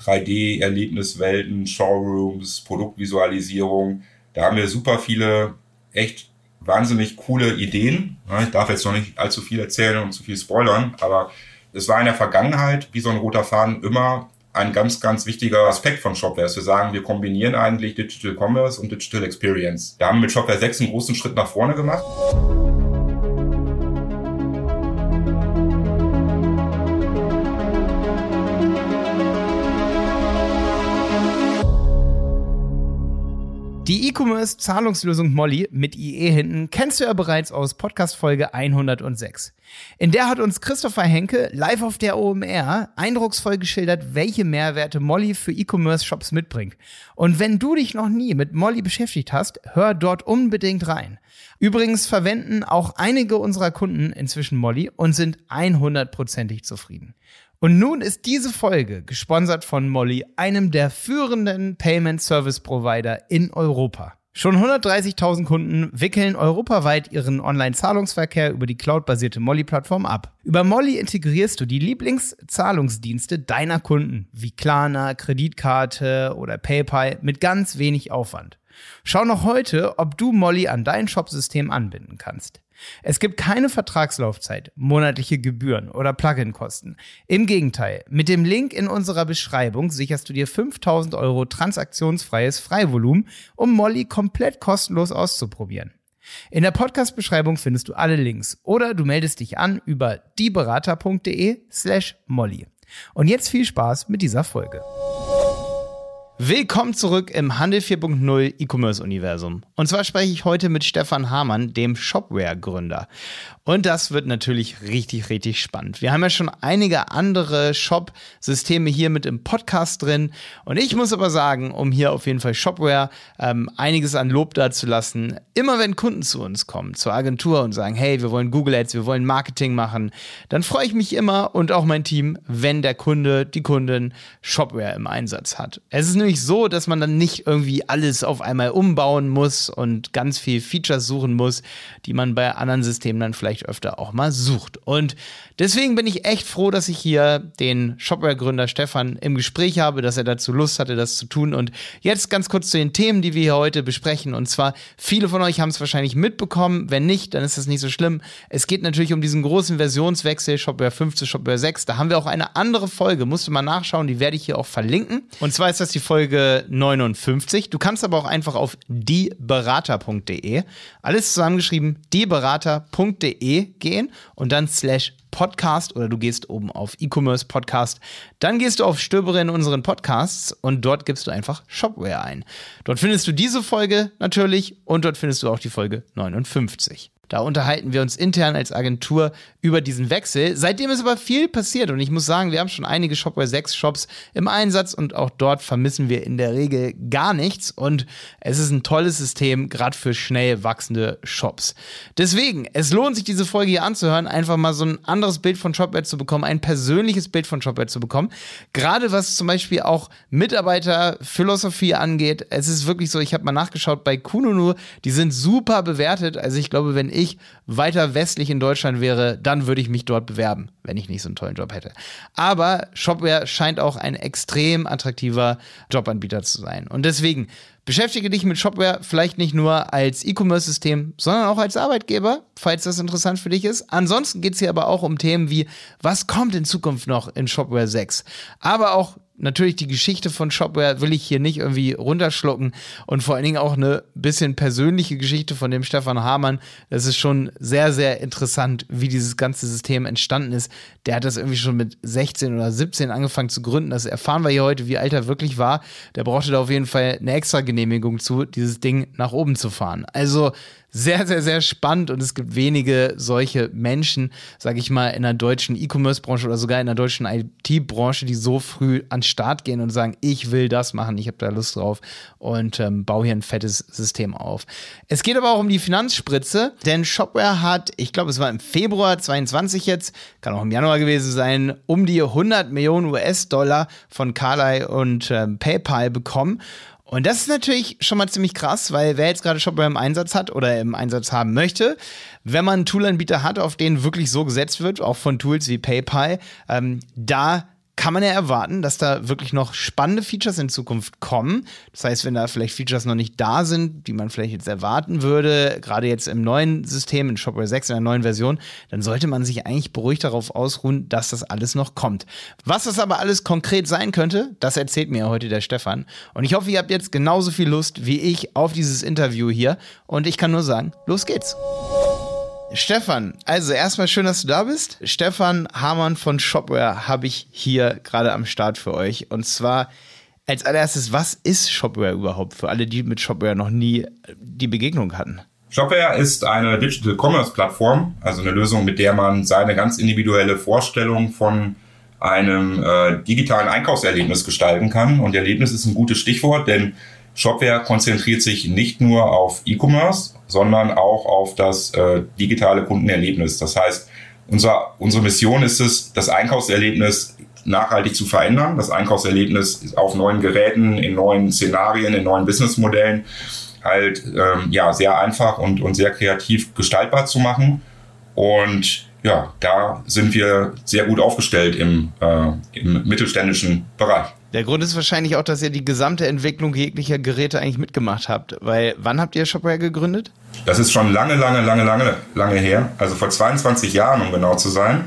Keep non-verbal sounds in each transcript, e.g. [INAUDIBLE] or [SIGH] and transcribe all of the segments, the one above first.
3D-Erlebniswelten, Showrooms, Produktvisualisierung. Da haben wir super viele echt wahnsinnig coole Ideen. Ich darf jetzt noch nicht allzu viel erzählen und zu viel spoilern, aber es war in der Vergangenheit, wie so ein roter Faden, immer ein ganz, ganz wichtiger Aspekt von Shopware, dass wir sagen, wir kombinieren eigentlich Digital Commerce und Digital Experience. Da haben wir mit Shopware 6 einen großen Schritt nach vorne gemacht. Die E-Commerce-Zahlungslösung Molly mit IE hinten kennst du ja bereits aus Podcast-Folge 106. In der hat uns Christopher Henke live auf der OMR eindrucksvoll geschildert, welche Mehrwerte Molly für E-Commerce-Shops mitbringt. Und wenn du dich noch nie mit Molly beschäftigt hast, hör dort unbedingt rein. Übrigens verwenden auch einige unserer Kunden inzwischen Molly und sind 100%ig zufrieden. Und nun ist diese Folge gesponsert von Molly, einem der führenden Payment Service Provider in Europa. Schon 130.000 Kunden wickeln europaweit ihren Online-Zahlungsverkehr über die cloudbasierte Molly-Plattform ab. Über Molly integrierst du die Lieblingszahlungsdienste deiner Kunden, wie Klarna, Kreditkarte oder PayPal, mit ganz wenig Aufwand. Schau noch heute, ob du Molly an dein Shopsystem anbinden kannst. Es gibt keine Vertragslaufzeit, monatliche Gebühren oder Plugin-Kosten. Im Gegenteil, mit dem Link in unserer Beschreibung sicherst du dir 5000 Euro transaktionsfreies Freivolumen, um Molly komplett kostenlos auszuprobieren. In der Podcast-Beschreibung findest du alle Links oder du meldest dich an über dieberater.de slash Molly. Und jetzt viel Spaß mit dieser Folge. Willkommen zurück im Handel 4.0 E-Commerce-Universum. Und zwar spreche ich heute mit Stefan Hamann, dem Shopware-Gründer. Und das wird natürlich richtig, richtig spannend. Wir haben ja schon einige andere Shop-Systeme hier mit im Podcast drin. Und ich muss aber sagen, um hier auf jeden Fall Shopware ähm, einiges an Lob dazulassen, immer wenn Kunden zu uns kommen, zur Agentur und sagen, hey, wir wollen Google Ads, wir wollen Marketing machen, dann freue ich mich immer und auch mein Team, wenn der Kunde, die Kundin Shopware im Einsatz hat. Es ist nämlich so, dass man dann nicht irgendwie alles auf einmal umbauen muss und ganz viel Features suchen muss, die man bei anderen Systemen dann vielleicht vielleicht öfter auch mal sucht. Und deswegen bin ich echt froh, dass ich hier den Shopware-Gründer Stefan im Gespräch habe, dass er dazu Lust hatte, das zu tun. Und jetzt ganz kurz zu den Themen, die wir hier heute besprechen. Und zwar, viele von euch haben es wahrscheinlich mitbekommen. Wenn nicht, dann ist das nicht so schlimm. Es geht natürlich um diesen großen Versionswechsel, Shopware 5 zu Shopware 6. Da haben wir auch eine andere Folge, musst du mal nachschauen, die werde ich hier auch verlinken. Und zwar ist das die Folge 59. Du kannst aber auch einfach auf dieberater.de, alles zusammengeschrieben, dieberater.de gehen und dann slash Podcast oder du gehst oben auf E-Commerce Podcast. Dann gehst du auf Stöbere in unseren Podcasts und dort gibst du einfach Shopware ein. Dort findest du diese Folge natürlich und dort findest du auch die Folge 59. Da unterhalten wir uns intern als Agentur über diesen Wechsel. Seitdem ist aber viel passiert und ich muss sagen, wir haben schon einige Shopware 6 Shops im Einsatz und auch dort vermissen wir in der Regel gar nichts und es ist ein tolles System, gerade für schnell wachsende Shops. Deswegen, es lohnt sich diese Folge hier anzuhören, einfach mal so ein anderes Bild von Shopware zu bekommen, ein persönliches Bild von Shopware zu bekommen. Gerade was zum Beispiel auch Mitarbeiterphilosophie angeht. Es ist wirklich so, ich habe mal nachgeschaut bei Kununu, die sind super bewertet. Also ich glaube, wenn ich weiter westlich in Deutschland wäre, dann würde ich mich dort bewerben, wenn ich nicht so einen tollen Job hätte. Aber Shopware scheint auch ein extrem attraktiver Jobanbieter zu sein. Und deswegen beschäftige dich mit Shopware vielleicht nicht nur als E-Commerce-System, sondern auch als Arbeitgeber, falls das interessant für dich ist. Ansonsten geht es hier aber auch um Themen wie, was kommt in Zukunft noch in Shopware 6? Aber auch natürlich die Geschichte von Shopware will ich hier nicht irgendwie runterschlucken und vor allen Dingen auch eine bisschen persönliche Geschichte von dem Stefan Hamann. Das ist schon sehr, sehr interessant, wie dieses ganze System entstanden ist. Der hat das irgendwie schon mit 16 oder 17 angefangen zu gründen. Das erfahren wir hier heute, wie alt er wirklich war. Der brauchte da auf jeden Fall eine extra Genehmigung zu, dieses Ding nach oben zu fahren. Also sehr, sehr, sehr spannend und es gibt wenige solche Menschen, sage ich mal, in der deutschen E-Commerce-Branche oder sogar in der deutschen IT-Branche, die so früh an den Start gehen und sagen, ich will das machen, ich habe da Lust drauf und ähm, baue hier ein fettes System auf. Es geht aber auch um die Finanzspritze, denn Shopware hat, ich glaube, es war im Februar 22 jetzt, kann auch im Januar gewesen sein, um die 100 Millionen US-Dollar von Carlyle und ähm, PayPal bekommen. Und das ist natürlich schon mal ziemlich krass, weil wer jetzt gerade Shopware im Einsatz hat oder im Einsatz haben möchte, wenn man einen Toolanbieter hat, auf den wirklich so gesetzt wird, auch von Tools wie PayPal, ähm, da kann man ja erwarten, dass da wirklich noch spannende Features in Zukunft kommen. Das heißt, wenn da vielleicht Features noch nicht da sind, die man vielleicht jetzt erwarten würde, gerade jetzt im neuen System, in Shopware 6, in der neuen Version, dann sollte man sich eigentlich beruhigt darauf ausruhen, dass das alles noch kommt. Was das aber alles konkret sein könnte, das erzählt mir heute der Stefan. Und ich hoffe, ihr habt jetzt genauso viel Lust wie ich auf dieses Interview hier. Und ich kann nur sagen, los geht's. Stefan, also erstmal schön, dass du da bist. Stefan Hamann von Shopware habe ich hier gerade am Start für euch. Und zwar als allererstes, was ist Shopware überhaupt für alle, die mit Shopware noch nie die Begegnung hatten? Shopware ist eine Digital Commerce Plattform, also eine Lösung, mit der man seine ganz individuelle Vorstellung von einem äh, digitalen Einkaufserlebnis gestalten kann. Und Erlebnis ist ein gutes Stichwort, denn Shopware konzentriert sich nicht nur auf E-Commerce, sondern auch auf das äh, digitale Kundenerlebnis. Das heißt, unser, unsere Mission ist es, das Einkaufserlebnis nachhaltig zu verändern, das Einkaufserlebnis auf neuen Geräten, in neuen Szenarien, in neuen Businessmodellen halt ähm, ja sehr einfach und, und sehr kreativ gestaltbar zu machen. Und ja, da sind wir sehr gut aufgestellt im, äh, im mittelständischen Bereich. Der Grund ist wahrscheinlich auch, dass ihr die gesamte Entwicklung jeglicher Geräte eigentlich mitgemacht habt. Weil wann habt ihr Shopware gegründet? Das ist schon lange, lange, lange, lange, lange her. Also vor 22 Jahren, um genau zu sein.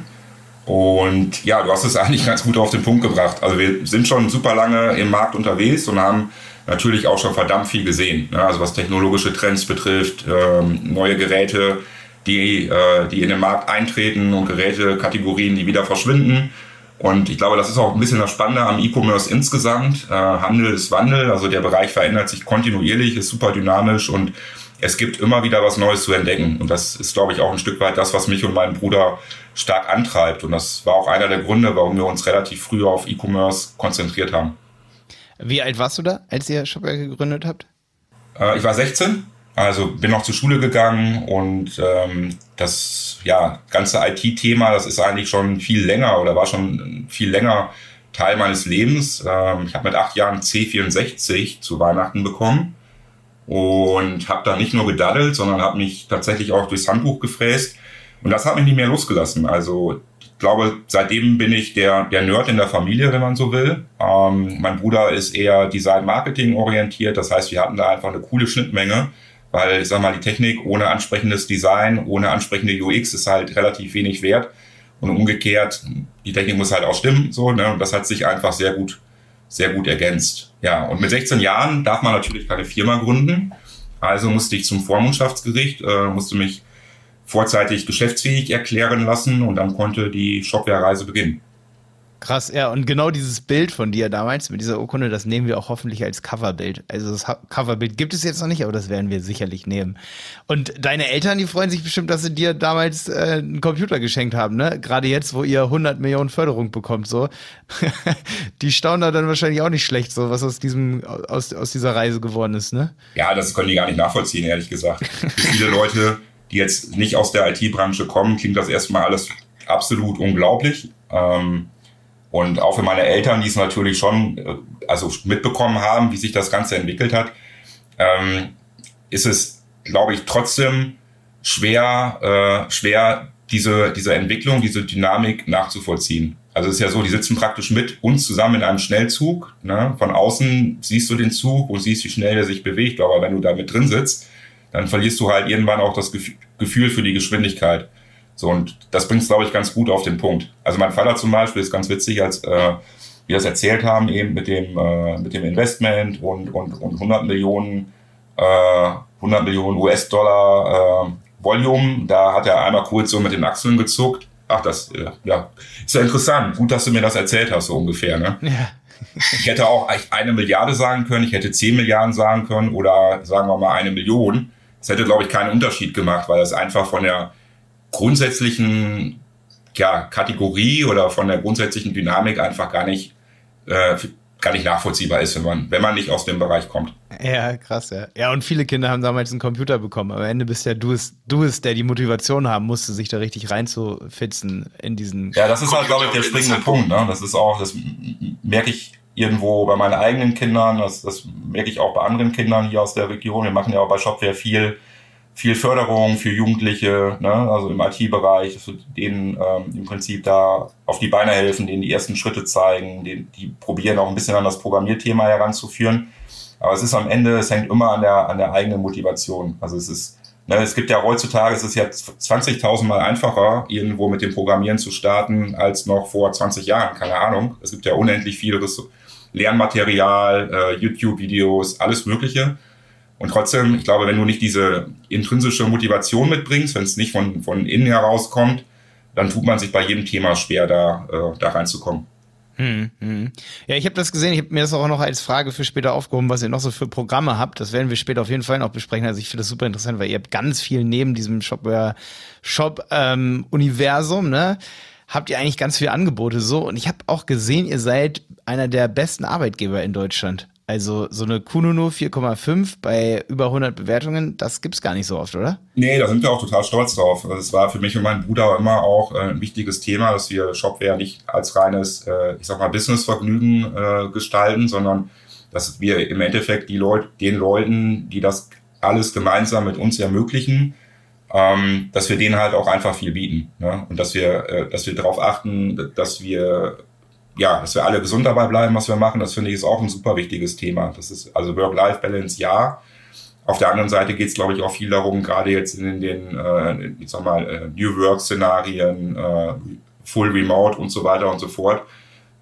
Und ja, du hast es [LAUGHS] eigentlich ganz gut auf den Punkt gebracht. Also wir sind schon super lange im Markt unterwegs und haben natürlich auch schon verdammt viel gesehen. Ne? Also was technologische Trends betrifft, ähm, neue Geräte, die, äh, die in den Markt eintreten und Gerätekategorien, die wieder verschwinden. Und ich glaube, das ist auch ein bisschen das Spannende am E-Commerce insgesamt. Äh, Handel ist Wandel, also der Bereich verändert sich kontinuierlich, ist super dynamisch und es gibt immer wieder was Neues zu entdecken. Und das ist, glaube ich, auch ein Stück weit das, was mich und meinen Bruder stark antreibt. Und das war auch einer der Gründe, warum wir uns relativ früh auf E-Commerce konzentriert haben. Wie alt warst du da, als ihr Shopware gegründet habt? Äh, ich war 16 also bin noch zur Schule gegangen und ähm, das ja, ganze IT-Thema, das ist eigentlich schon viel länger oder war schon viel länger Teil meines Lebens. Ähm, ich habe mit acht Jahren C64 zu Weihnachten bekommen und habe da nicht nur gedaddelt, sondern habe mich tatsächlich auch durchs Handbuch gefräst. Und das hat mich nicht mehr losgelassen. Also ich glaube, seitdem bin ich der, der Nerd in der Familie, wenn man so will. Ähm, mein Bruder ist eher Design-Marketing orientiert. Das heißt, wir hatten da einfach eine coole Schnittmenge weil, ich sag mal, die Technik ohne ansprechendes Design, ohne ansprechende UX ist halt relativ wenig wert. Und umgekehrt, die Technik muss halt auch stimmen, so, ne? Und das hat sich einfach sehr gut, sehr gut ergänzt. Ja, und mit 16 Jahren darf man natürlich keine Firma gründen. Also musste ich zum Vormundschaftsgericht, äh, musste mich vorzeitig geschäftsfähig erklären lassen und dann konnte die Shopware-Reise beginnen. Krass, ja, und genau dieses Bild von dir damals mit dieser Urkunde, das nehmen wir auch hoffentlich als Coverbild. Also das Coverbild gibt es jetzt noch nicht, aber das werden wir sicherlich nehmen. Und deine Eltern, die freuen sich bestimmt, dass sie dir damals äh, einen Computer geschenkt haben, ne? Gerade jetzt, wo ihr 100 Millionen Förderung bekommt, so. [LAUGHS] die staunen da dann wahrscheinlich auch nicht schlecht, so was aus diesem aus, aus dieser Reise geworden ist, ne? Ja, das können die gar nicht nachvollziehen, ehrlich gesagt. Für viele Leute, die jetzt nicht aus der IT-Branche kommen, klingt das erstmal alles absolut unglaublich. Ähm, und auch für meine Eltern, die es natürlich schon äh, also mitbekommen haben, wie sich das Ganze entwickelt hat, ähm, ist es, glaube ich, trotzdem schwer, äh, schwer diese, diese Entwicklung, diese Dynamik nachzuvollziehen. Also es ist ja so, die sitzen praktisch mit uns zusammen in einem Schnellzug. Ne? Von außen siehst du den Zug und siehst, wie schnell der sich bewegt. Aber wenn du da mit drin sitzt, dann verlierst du halt irgendwann auch das Gefühl für die Geschwindigkeit. So, und das bringt es, glaube ich, ganz gut auf den Punkt. Also mein Vater zum Beispiel ist ganz witzig, als äh, wir das erzählt haben, eben mit dem, äh, mit dem Investment und, und, und 100 Millionen, äh, 100 Millionen US-Dollar äh, Volume, da hat er einmal kurz so mit den Achseln gezuckt. Ach, das, äh, ja, ist ja interessant. Gut, dass du mir das erzählt hast, so ungefähr, ne? Ja. Ich hätte auch eine Milliarde sagen können, ich hätte 10 Milliarden sagen können oder sagen wir mal eine Million. Das hätte, glaube ich, keinen Unterschied gemacht, weil das einfach von der, grundsätzlichen ja, Kategorie oder von der grundsätzlichen Dynamik einfach gar nicht, äh, gar nicht nachvollziehbar ist, wenn man, wenn man nicht aus dem Bereich kommt. Ja, krass, ja. Ja, und viele Kinder haben damals einen Computer bekommen. Am Ende bist ja du es, du es, der die Motivation haben musste, sich da richtig reinzufitzen in diesen. Ja, das ist halt, glaube ich, der springende Punkt. Ne? Das ist auch, das merke ich irgendwo bei meinen eigenen Kindern, das, das merke ich auch bei anderen Kindern hier aus der Region. Wir machen ja auch bei Shopware viel viel Förderung für Jugendliche, ne, also im IT-Bereich, denen ähm, im Prinzip da auf die Beine helfen, denen die ersten Schritte zeigen, die, die probieren auch ein bisschen an das Programmierthema heranzuführen. Aber es ist am Ende, es hängt immer an der, an der eigenen Motivation. Also es ist, ne, es gibt ja heutzutage, es ist ja 20.000 Mal einfacher, irgendwo mit dem Programmieren zu starten, als noch vor 20 Jahren, keine Ahnung. Es gibt ja unendlich viel Lernmaterial, äh, YouTube-Videos, alles Mögliche. Und trotzdem, ich glaube, wenn du nicht diese intrinsische Motivation mitbringst, wenn es nicht von, von innen herauskommt, dann tut man sich bei jedem Thema schwer, da, äh, da reinzukommen. Hm, hm. Ja, ich habe das gesehen. Ich habe mir das auch noch als Frage für später aufgehoben, was ihr noch so für Programme habt. Das werden wir später auf jeden Fall noch besprechen. Also ich finde das super interessant, weil ihr habt ganz viel neben diesem Shopware-Shop-Universum, ähm, ne? Habt ihr eigentlich ganz viele Angebote so. Und ich habe auch gesehen, ihr seid einer der besten Arbeitgeber in Deutschland. Also so eine Kununu 4,5 bei über 100 Bewertungen, das gibt's gar nicht so oft, oder? Nee, da sind wir auch total stolz drauf. Also es war für mich und meinen Bruder immer auch äh, ein wichtiges Thema, dass wir Shopware nicht als reines, äh, ich sag mal, Businessvergnügen äh, gestalten, sondern dass wir im Endeffekt die Leute, den Leuten, die das alles gemeinsam mit uns ermöglichen, ähm, dass wir denen halt auch einfach viel bieten. Ne? Und dass wir, dass wir darauf achten, dass wir ja, dass wir alle gesund dabei bleiben, was wir machen, das finde ich ist auch ein super wichtiges Thema. Das ist also Work-Life-Balance, ja. Auf der anderen Seite geht es, glaube ich, auch viel darum, gerade jetzt in den, äh, ich sag mal, äh, New Work-Szenarien, äh, Full Remote und so weiter und so fort,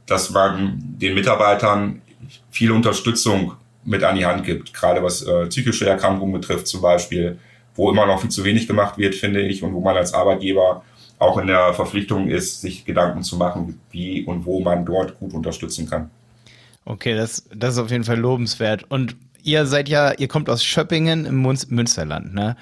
dass man den Mitarbeitern viel Unterstützung mit an die Hand gibt, gerade was äh, psychische Erkrankungen betrifft zum Beispiel, wo immer noch viel zu wenig gemacht wird, finde ich, und wo man als Arbeitgeber auch in der Verpflichtung ist, sich Gedanken zu machen, wie und wo man dort gut unterstützen kann. Okay, das, das ist auf jeden Fall lobenswert. Und ihr seid ja, ihr kommt aus Schöppingen im Münsterland, ne?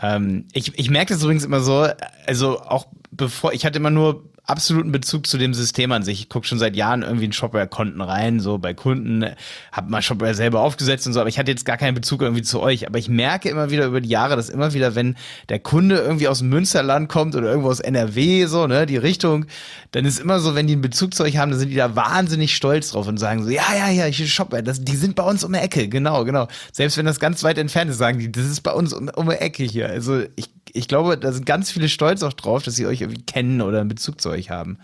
Ähm, ich, ich merke das übrigens immer so, also auch bevor, ich hatte immer nur absoluten Bezug zu dem System an sich. Ich gucke schon seit Jahren irgendwie in Shopware-Konten rein, so bei Kunden, habe mal Shopware selber aufgesetzt und so, aber ich hatte jetzt gar keinen Bezug irgendwie zu euch. Aber ich merke immer wieder über die Jahre, dass immer wieder, wenn der Kunde irgendwie aus Münsterland kommt oder irgendwo aus NRW, so, ne, die Richtung, dann ist immer so, wenn die einen Bezug zu euch haben, dann sind die da wahnsinnig stolz drauf und sagen so, ja, ja, ja, ich Shopware, das, die sind bei uns um die Ecke, genau, genau. Selbst wenn das ganz weit entfernt ist, sagen die, das ist bei uns um, um die Ecke hier. Also ich ich glaube, da sind ganz viele stolz auch drauf, dass sie euch irgendwie kennen oder einen Bezug zu euch haben.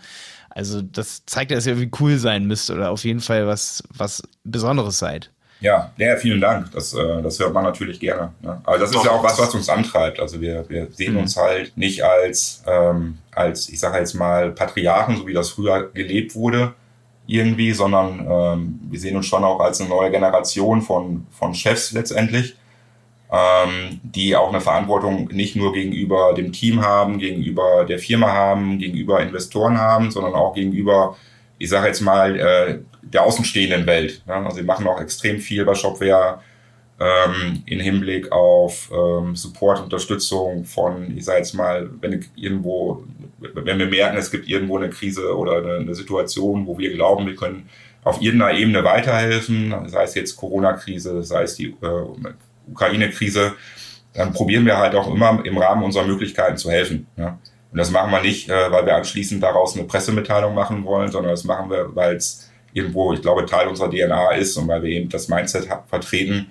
Also das zeigt ja, dass ihr irgendwie cool sein müsst oder auf jeden Fall was, was Besonderes seid. Ja, ja, vielen Dank. Das, äh, das hört man natürlich gerne. Ne? Aber das ist ja auch was, was uns antreibt. Also wir, wir sehen mhm. uns halt nicht als, ähm, als, ich sage jetzt mal, Patriarchen, so wie das früher gelebt wurde, irgendwie, sondern ähm, wir sehen uns schon auch als eine neue Generation von, von Chefs letztendlich, ähm, die auch eine Verantwortung nicht nur gegenüber dem Team haben, gegenüber der Firma haben, gegenüber Investoren haben, sondern auch gegenüber, ich sage jetzt mal, äh, der außenstehenden Welt. Ja? Also wir machen auch extrem viel bei Shopware ähm, in Hinblick auf ähm, Support, Unterstützung von, ich sage jetzt mal, wenn irgendwo, wenn wir merken, es gibt irgendwo eine Krise oder eine, eine Situation, wo wir glauben, wir können auf irgendeiner Ebene weiterhelfen, sei es jetzt Corona-Krise, sei es die äh, Ukraine-Krise, dann probieren wir halt auch immer im Rahmen unserer Möglichkeiten zu helfen. Ja. Und das machen wir nicht, äh, weil wir anschließend daraus eine Pressemitteilung machen wollen, sondern das machen wir, weil es irgendwo, ich glaube, Teil unserer DNA ist und weil wir eben das Mindset vertreten,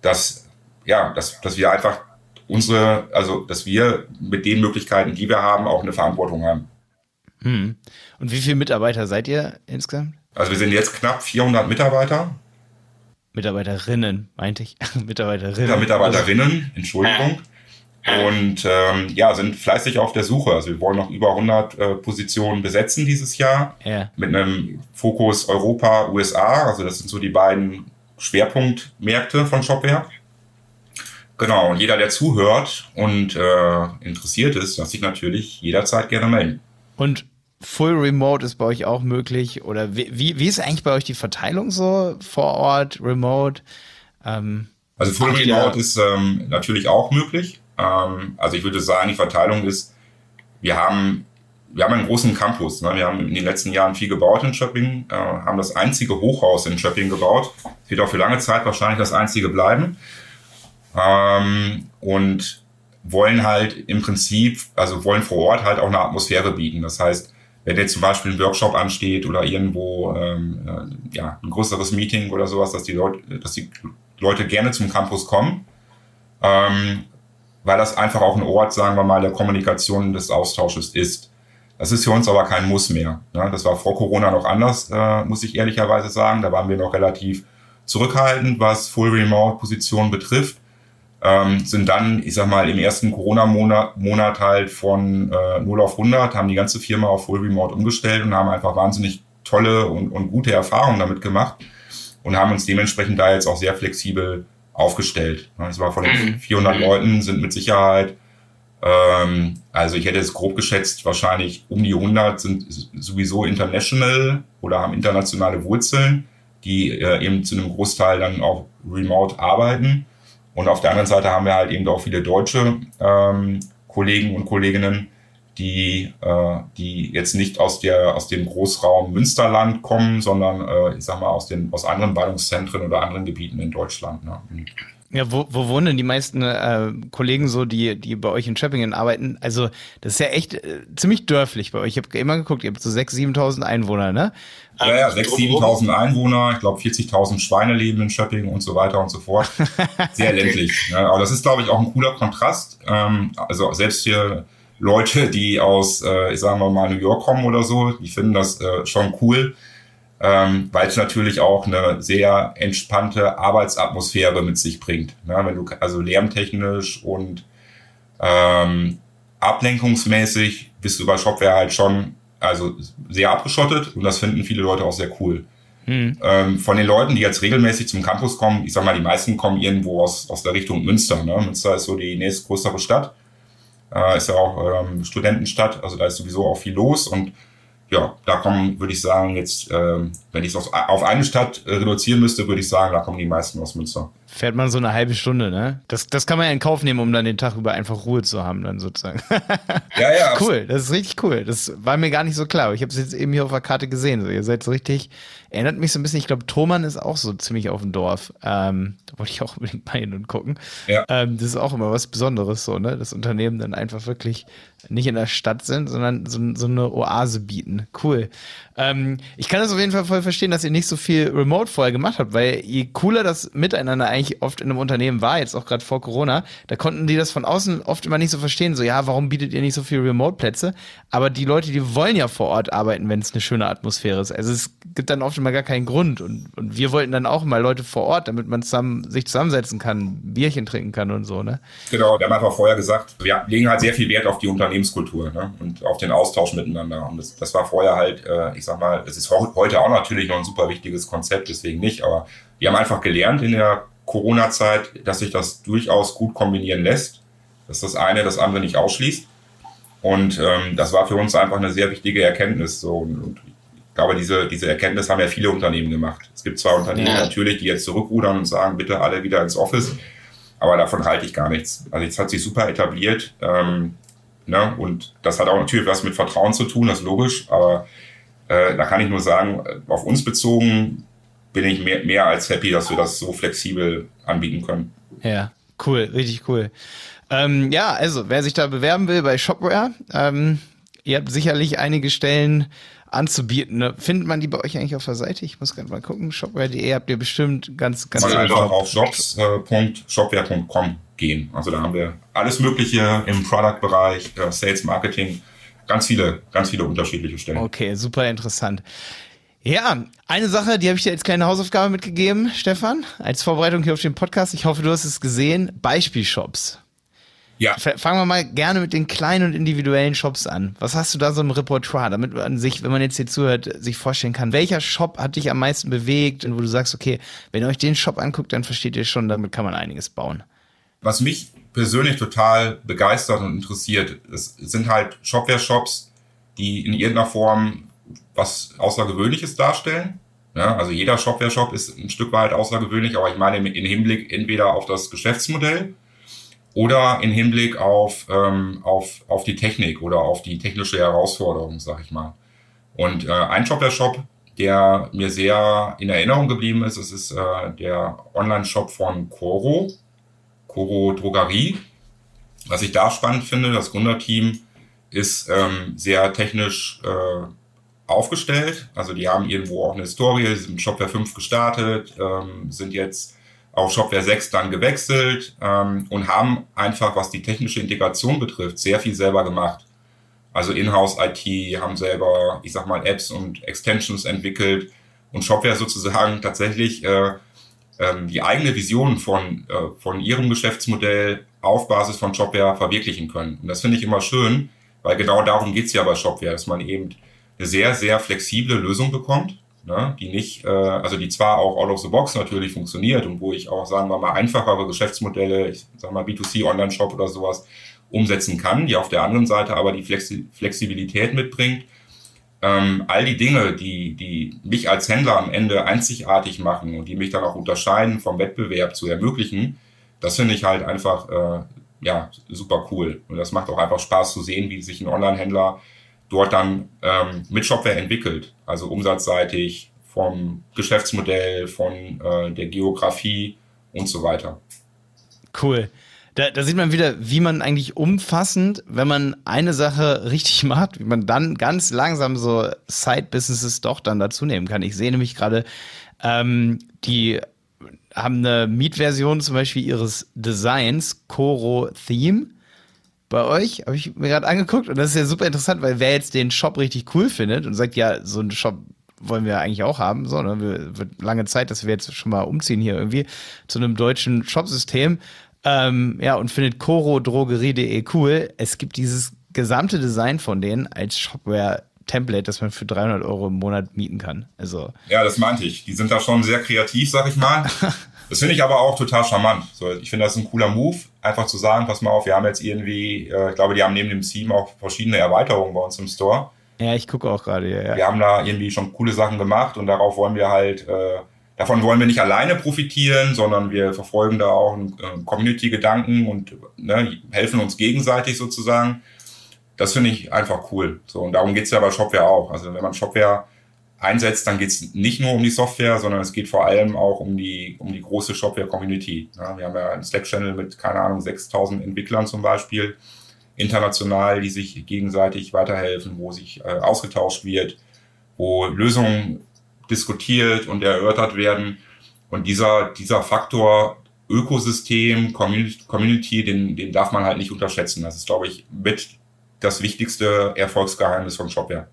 dass, ja, dass, dass wir einfach unsere, also dass wir mit den Möglichkeiten, die wir haben, auch eine Verantwortung haben. Hm. Und wie viele Mitarbeiter seid ihr insgesamt? Also wir sind jetzt knapp 400 Mitarbeiter Mitarbeiterinnen, meinte ich. [LAUGHS] Mitarbeiterinnen. Ja, Mitarbeiterinnen, Entschuldigung. Und ähm, ja, sind fleißig auf der Suche. Also wir wollen noch über 100 äh, Positionen besetzen dieses Jahr. Ja. Mit einem Fokus Europa, USA. Also das sind so die beiden Schwerpunktmärkte von Shopware. Genau, und jeder, der zuhört und äh, interessiert ist, darf sich natürlich jederzeit gerne melden. Und Full Remote ist bei euch auch möglich? Oder wie, wie, wie ist eigentlich bei euch die Verteilung so? Vor Ort, Remote? Ähm, also Full Remote ist ähm, natürlich auch möglich. Ähm, also ich würde sagen, die Verteilung ist, wir haben, wir haben einen großen Campus. Ne? Wir haben in den letzten Jahren viel gebaut in Schöpping, äh, haben das einzige Hochhaus in Schöpping gebaut. Es wird auch für lange Zeit wahrscheinlich das einzige bleiben. Ähm, und wollen halt im Prinzip, also wollen vor Ort halt auch eine Atmosphäre bieten. Das heißt, wenn jetzt zum Beispiel ein Workshop ansteht oder irgendwo ähm, äh, ja, ein größeres Meeting oder sowas, dass die Leute, dass die Leute gerne zum Campus kommen. Ähm, weil das einfach auch ein Ort, sagen wir mal, der Kommunikation des Austausches ist. Das ist für uns aber kein Muss mehr. Ne? Das war vor Corona noch anders, äh, muss ich ehrlicherweise sagen. Da waren wir noch relativ zurückhaltend, was Full Remote Positionen betrifft. Ähm, sind dann, ich sag mal, im ersten Corona-Monat Monat halt von äh, 0 auf 100, haben die ganze Firma auf Full Remote umgestellt und haben einfach wahnsinnig tolle und, und gute Erfahrungen damit gemacht und haben uns dementsprechend da jetzt auch sehr flexibel aufgestellt. Das war von den 400 mhm. Leuten sind mit Sicherheit, ähm, also ich hätte es grob geschätzt, wahrscheinlich um die 100 sind sowieso international oder haben internationale Wurzeln, die äh, eben zu einem Großteil dann auch remote arbeiten. Und auf der anderen Seite haben wir halt eben auch viele deutsche ähm, Kollegen und Kolleginnen, die, äh, die jetzt nicht aus, der, aus dem Großraum Münsterland kommen, sondern äh, ich sag mal aus, den, aus anderen Ballungszentren oder anderen Gebieten in Deutschland. Ne? Ja, wo, wo wohnen denn die meisten äh, Kollegen so, die, die bei euch in Schöppingen arbeiten? Also, das ist ja echt äh, ziemlich dörflich bei euch. Ich habe immer geguckt, ihr habt so 6.000, 7.000 Einwohner, ne? Ja, ja, 6.000, 7.000 Einwohner, ich glaube 40.000 Schweine leben in Schöppingen und so weiter und so fort. [LAUGHS] Sehr ländlich. Ne? Aber das ist, glaube ich, auch ein cooler Kontrast. Ähm, also selbst hier Leute, die aus, äh, ich sage mal, New York kommen oder so, die finden das äh, schon cool ähm, weil es natürlich auch eine sehr entspannte Arbeitsatmosphäre mit sich bringt. Ne? Wenn du also lärmtechnisch und ähm, ablenkungsmäßig bist du bei Shopware halt schon also sehr abgeschottet und das finden viele Leute auch sehr cool. Hm. Ähm, von den Leuten, die jetzt regelmäßig zum Campus kommen, ich sag mal, die meisten kommen irgendwo aus, aus der Richtung Münster. Ne? Münster ist so die nächstgrößere Stadt. Äh, ist ja auch ähm, Studentenstadt, also da ist sowieso auch viel los und ja, da kommen, würde ich sagen, jetzt, äh, wenn ich es auf eine Stadt äh, reduzieren müsste, würde ich sagen, da kommen die meisten aus Münster. Fährt man so eine halbe Stunde, ne? Das, das kann man ja in Kauf nehmen, um dann den Tag über einfach Ruhe zu haben, dann sozusagen. [LAUGHS] ja, ja. Cool, das ist richtig cool. Das war mir gar nicht so klar. Ich habe es jetzt eben hier auf der Karte gesehen. So, ihr seid so richtig, erinnert mich so ein bisschen, ich glaube, Thomann ist auch so ziemlich auf dem Dorf. Ähm, da wollte ich auch unbedingt mal hin und gucken. Ja. Ähm, das ist auch immer was Besonderes, so, ne? Das Unternehmen dann einfach wirklich nicht in der Stadt sind, sondern so, so eine Oase bieten. Cool. Ähm, ich kann das auf jeden Fall voll verstehen, dass ihr nicht so viel Remote vorher gemacht habt, weil je cooler das Miteinander eigentlich oft in einem Unternehmen war, jetzt auch gerade vor Corona, da konnten die das von außen oft immer nicht so verstehen, so ja, warum bietet ihr nicht so viel Remote-Plätze? Aber die Leute, die wollen ja vor Ort arbeiten, wenn es eine schöne Atmosphäre ist. Also es gibt dann oft immer gar keinen Grund und, und wir wollten dann auch mal Leute vor Ort, damit man zusammen, sich zusammensetzen kann, Bierchen trinken kann und so, ne? Genau, wir haben einfach vorher gesagt, wir legen halt sehr viel Wert auf die Unternehmenskultur ne? und auf den Austausch miteinander und das, das war vorher halt, äh, ich sag mal, es ist heute auch natürlich noch ein super wichtiges Konzept, deswegen nicht, aber wir haben einfach gelernt in der Corona-Zeit, dass sich das durchaus gut kombinieren lässt, dass das eine das andere nicht ausschließt. Und ähm, das war für uns einfach eine sehr wichtige Erkenntnis. So. Und, und ich glaube, diese, diese Erkenntnis haben ja viele Unternehmen gemacht. Es gibt zwar Unternehmen ja. natürlich, die jetzt zurückrudern und sagen, bitte alle wieder ins Office, aber davon halte ich gar nichts. Also jetzt hat sich super etabliert. Ähm, ne? Und das hat auch natürlich was mit Vertrauen zu tun, das ist logisch, aber äh, da kann ich nur sagen, auf uns bezogen bin ich mehr, mehr als happy, dass wir das so flexibel anbieten können. Ja, cool, richtig cool. Ähm, ja, also wer sich da bewerben will bei Shopware, ähm, ihr habt sicherlich einige Stellen anzubieten. Ne? Findet man die bei euch eigentlich auf der Seite? Ich muss gerade mal gucken. Shopware.de habt ihr bestimmt ganz, ganz Man einfach auf jobs.shopware.com äh, gehen. Also da haben wir alles Mögliche im Product-Bereich, äh, Sales, Marketing, ganz viele, ganz viele unterschiedliche Stellen. Okay, super interessant. Ja, eine Sache, die habe ich dir als kleine Hausaufgabe mitgegeben, Stefan, als Vorbereitung hier auf den Podcast. Ich hoffe, du hast es gesehen. Beispielshops. Ja. Fangen wir mal gerne mit den kleinen und individuellen Shops an. Was hast du da so im Repertoire, damit man sich, wenn man jetzt hier zuhört, sich vorstellen kann, welcher Shop hat dich am meisten bewegt und wo du sagst, okay, wenn ihr euch den Shop anguckt, dann versteht ihr schon, damit kann man einiges bauen. Was mich persönlich total begeistert und interessiert. Es sind halt Shopware-Shops, die in irgendeiner Form was Außergewöhnliches darstellen. Ja, also jeder Shopware-Shop ist ein Stück weit außergewöhnlich, aber ich meine im Hinblick entweder auf das Geschäftsmodell oder im Hinblick auf, ähm, auf, auf die Technik oder auf die technische Herausforderung, sag ich mal. Und äh, ein Shopware-Shop, der mir sehr in Erinnerung geblieben ist, das ist äh, der Online-Shop von Coro. Coro Drogerie. Was ich da spannend finde, das Gründerteam ist ähm, sehr technisch äh, aufgestellt. Also die haben irgendwo auch eine Historie, sie sind Shopware 5 gestartet, ähm, sind jetzt auf Shopware 6 dann gewechselt ähm, und haben einfach, was die technische Integration betrifft, sehr viel selber gemacht. Also Inhouse IT haben selber, ich sag mal, Apps und Extensions entwickelt und Shopware sozusagen tatsächlich äh, ähm, die eigene Vision von, äh, von ihrem Geschäftsmodell auf Basis von Shopware verwirklichen können. Und das finde ich immer schön, weil genau darum geht's ja bei Shopware, dass man eben eine sehr, sehr flexible Lösung bekommt, ne, die nicht, äh, also die zwar auch out of the box natürlich funktioniert und wo ich auch, sagen wir mal, einfachere Geschäftsmodelle, ich sag mal B2C Online-Shop oder sowas, umsetzen kann, die auf der anderen Seite aber die Flexi Flexibilität mitbringt. Ähm, all die Dinge, die, die mich als Händler am Ende einzigartig machen und die mich dann auch unterscheiden vom Wettbewerb zu ermöglichen, das finde ich halt einfach äh, ja, super cool. Und das macht auch einfach Spaß zu sehen, wie sich ein Online-Händler dort dann ähm, mit Shopware entwickelt. Also umsatzseitig, vom Geschäftsmodell, von äh, der Geografie und so weiter. Cool. Da, da sieht man wieder, wie man eigentlich umfassend, wenn man eine Sache [LAUGHS] richtig macht, wie man dann ganz langsam so Side-Businesses doch dann dazu nehmen kann. Ich sehe nämlich gerade, ähm, die haben eine Mietversion zum Beispiel ihres Designs, Coro Theme. Bei euch habe ich mir gerade angeguckt und das ist ja super interessant, weil wer jetzt den Shop richtig cool findet und sagt, ja, so einen Shop wollen wir eigentlich auch haben, so, ne? wird lange Zeit, dass wir jetzt schon mal umziehen hier irgendwie zu einem deutschen Shopsystem. Ähm, ja, und findet corodrogerie.de cool. Es gibt dieses gesamte Design von denen als Shopware-Template, das man für 300 Euro im Monat mieten kann. Also ja, das meinte ich. Die sind da schon sehr kreativ, sag ich mal. [LAUGHS] Das finde ich aber auch total charmant. So, ich finde das ein cooler Move, einfach zu sagen, pass mal auf, wir haben jetzt irgendwie, äh, ich glaube, die haben neben dem Team auch verschiedene Erweiterungen bei uns im Store. Ja, ich gucke auch gerade, ja, ja. Wir haben da irgendwie schon coole Sachen gemacht und darauf wollen wir halt äh, Davon wollen wir nicht alleine profitieren, sondern wir verfolgen da auch einen äh, Community-Gedanken und ne, helfen uns gegenseitig sozusagen. Das finde ich einfach cool. So, und darum geht's ja bei Shopware auch. Also wenn man Shopware einsetzt, dann geht's nicht nur um die Software, sondern es geht vor allem auch um die, um die große Shopware-Community. Ja, wir haben ja einen Slack-Channel mit, keine Ahnung, 6000 Entwicklern zum Beispiel, international, die sich gegenseitig weiterhelfen, wo sich äh, ausgetauscht wird, wo Lösungen diskutiert und erörtert werden. Und dieser, dieser Faktor Ökosystem, Community, den, den darf man halt nicht unterschätzen. Das ist, glaube ich, mit das wichtigste Erfolgsgeheimnis von Shopware.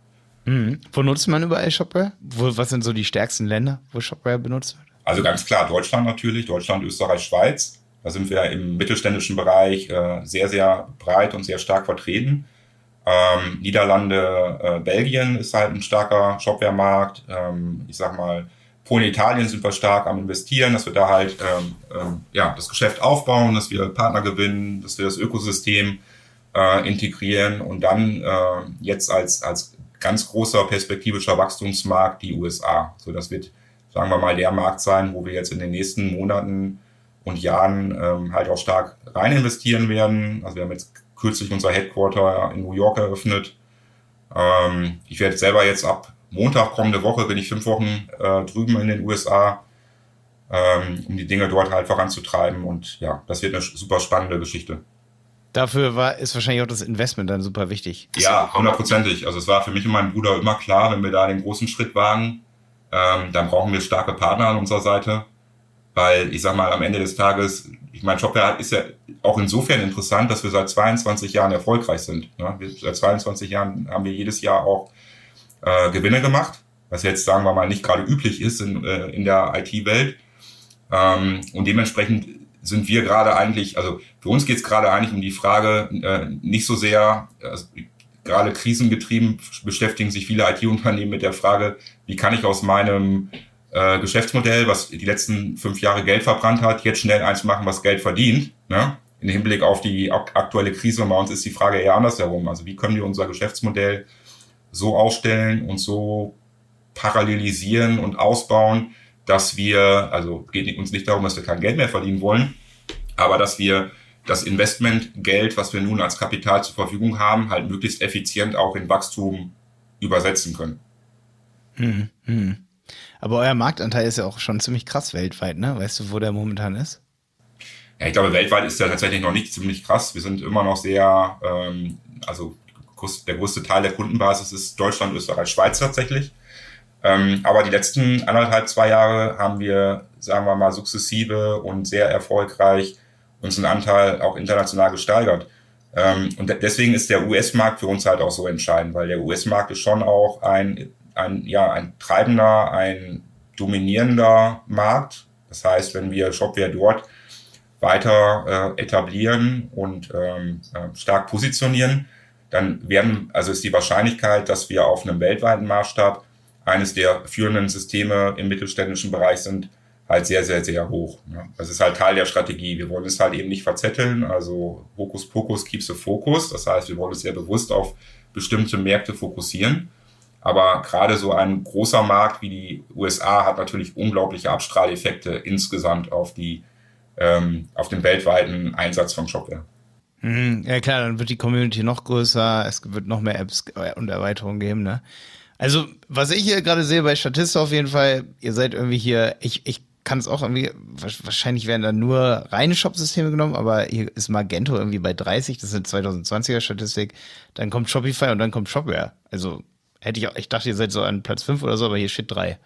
Mhm. Wo nutzt man überall Shopware? Wo, was sind so die stärksten Länder, wo Shopware benutzt wird? Also ganz klar Deutschland natürlich, Deutschland, Österreich, Schweiz. Da sind wir im mittelständischen Bereich äh, sehr, sehr breit und sehr stark vertreten. Ähm, Niederlande, äh, Belgien ist halt ein starker Shopware-Markt. Ähm, ich sag mal, Polen, Italien sind wir stark am investieren, dass wir da halt ähm, ähm, ja, das Geschäft aufbauen, dass wir Partner gewinnen, dass wir das Ökosystem äh, integrieren und dann äh, jetzt als, als ganz großer perspektivischer Wachstumsmarkt die USA. So, das wird, sagen wir mal, der Markt sein, wo wir jetzt in den nächsten Monaten und Jahren ähm, halt auch stark rein investieren werden. Also wir haben jetzt kürzlich unser Headquarter in New York eröffnet. Ähm, ich werde selber jetzt ab Montag kommende Woche, bin ich fünf Wochen äh, drüben in den USA, ähm, um die Dinge dort halt voranzutreiben. Und ja, das wird eine super spannende Geschichte. Dafür war, ist wahrscheinlich auch das Investment dann super wichtig. Ja, hundertprozentig. Also es war für mich und meinen Bruder immer klar, wenn wir da den großen Schritt wagen, ähm, dann brauchen wir starke Partner an unserer Seite. Weil ich sag mal, am Ende des Tages ich meine, Shopware ist ja auch insofern interessant, dass wir seit 22 Jahren erfolgreich sind. Ne? Wir, seit 22 Jahren haben wir jedes Jahr auch äh, Gewinne gemacht, was jetzt, sagen wir mal, nicht gerade üblich ist in, äh, in der IT-Welt. Ähm, und dementsprechend sind wir gerade eigentlich, also für uns geht es gerade eigentlich um die Frage, äh, nicht so sehr, also, gerade krisengetrieben beschäftigen sich viele IT-Unternehmen mit der Frage, wie kann ich aus meinem äh, Geschäftsmodell, was die letzten fünf Jahre Geld verbrannt hat, jetzt schnell eins machen, was Geld verdient. Ne? In Hinblick auf die aktuelle Krise bei uns ist die Frage eher andersherum. Also wie können wir unser Geschäftsmodell so aufstellen und so parallelisieren und ausbauen, dass wir, also geht uns nicht darum, dass wir kein Geld mehr verdienen wollen, aber dass wir das Investmentgeld, was wir nun als Kapital zur Verfügung haben, halt möglichst effizient auch in Wachstum übersetzen können. Hm, hm. Aber euer Marktanteil ist ja auch schon ziemlich krass weltweit, ne? Weißt du, wo der momentan ist? Ja, ich glaube, weltweit ist der tatsächlich noch nicht ziemlich krass. Wir sind immer noch sehr, ähm, also der größte Teil der Kundenbasis ist Deutschland, Österreich, Schweiz tatsächlich. Ähm, aber die letzten anderthalb, zwei Jahre haben wir sagen wir mal, sukzessive und sehr erfolgreich unseren Anteil auch international gesteigert. Ähm, und deswegen ist der US-Markt für uns halt auch so entscheidend, weil der US-Markt ist schon auch ein, ein, ja, ein treibender, ein dominierender Markt. Das heißt, wenn wir Shopware dort weiter äh, etablieren und ähm, äh, stark positionieren, dann werden, also ist die Wahrscheinlichkeit, dass wir auf einem weltweiten Maßstab eines der führenden Systeme im mittelständischen Bereich sind, halt sehr, sehr, sehr hoch. Das ist halt Teil der Strategie. Wir wollen es halt eben nicht verzetteln, also Hokus Pokus keeps the focus. Das heißt, wir wollen es sehr bewusst auf bestimmte Märkte fokussieren. Aber gerade so ein großer Markt wie die USA hat natürlich unglaubliche Abstrahleffekte insgesamt auf die, ähm, auf den weltweiten Einsatz von Shopware. Mhm. Ja klar, dann wird die Community noch größer, es wird noch mehr Apps und Erweiterungen geben, ne? Also, was ich hier gerade sehe bei Statista auf jeden Fall, ihr seid irgendwie hier, ich, ich kann es auch irgendwie, wahrscheinlich werden da nur reine Shop-Systeme genommen, aber hier ist Magento irgendwie bei 30, das sind 2020er Statistik, dann kommt Shopify und dann kommt Shopware. Also, hätte ich auch, ich dachte, ihr seid so an Platz 5 oder so, aber hier steht 3.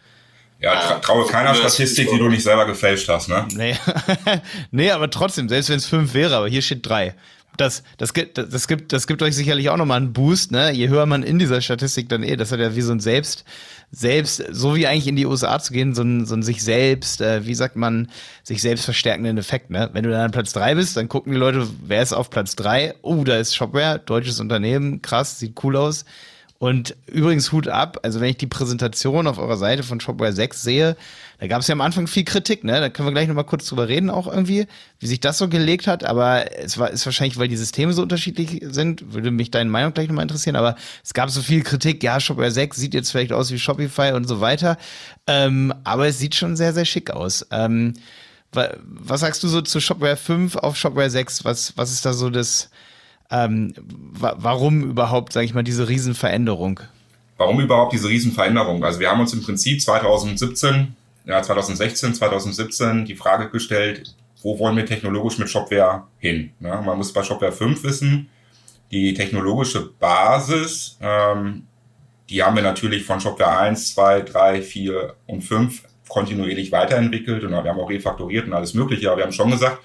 Ja, tra traue keiner Statistik, die du nicht selber gefälscht hast, ne? Nee, [LAUGHS] nee aber trotzdem, selbst wenn es 5 wäre, aber hier steht 3 das, das, gibt, das, gibt, das gibt euch sicherlich auch nochmal einen Boost, ne? Je höher man in dieser Statistik dann eh, das hat ja wie so ein Selbst, selbst, so wie eigentlich in die USA zu gehen, so ein, so ein sich selbst, äh, wie sagt man, sich selbst verstärkenden Effekt, ne? Wenn du dann an Platz drei bist, dann gucken die Leute, wer ist auf Platz drei? Oh, da ist Shopware, deutsches Unternehmen, krass, sieht cool aus. Und übrigens Hut ab, also wenn ich die Präsentation auf eurer Seite von Shopware 6 sehe, da gab es ja am Anfang viel Kritik, ne? Da können wir gleich nochmal kurz drüber reden, auch irgendwie, wie sich das so gelegt hat. Aber es war, ist wahrscheinlich, weil die Systeme so unterschiedlich sind, würde mich deine Meinung gleich nochmal interessieren. Aber es gab so viel Kritik, ja, Shopware 6 sieht jetzt vielleicht aus wie Shopify und so weiter. Ähm, aber es sieht schon sehr, sehr schick aus. Ähm, was sagst du so zu Shopware 5 auf Shopware 6? Was, was ist da so das, ähm, wa warum überhaupt, sage ich mal, diese Riesenveränderung? Warum überhaupt diese Riesenveränderung? Also wir haben uns im Prinzip 2017, ja 2016, 2017 die Frage gestellt, wo wollen wir technologisch mit Shopware hin? Ja, man muss bei Shopware 5 wissen, die technologische Basis, ähm, die haben wir natürlich von Shopware 1, 2, 3, 4 und 5 kontinuierlich weiterentwickelt und wir haben auch refaktoriert und alles Mögliche. Aber wir haben schon gesagt,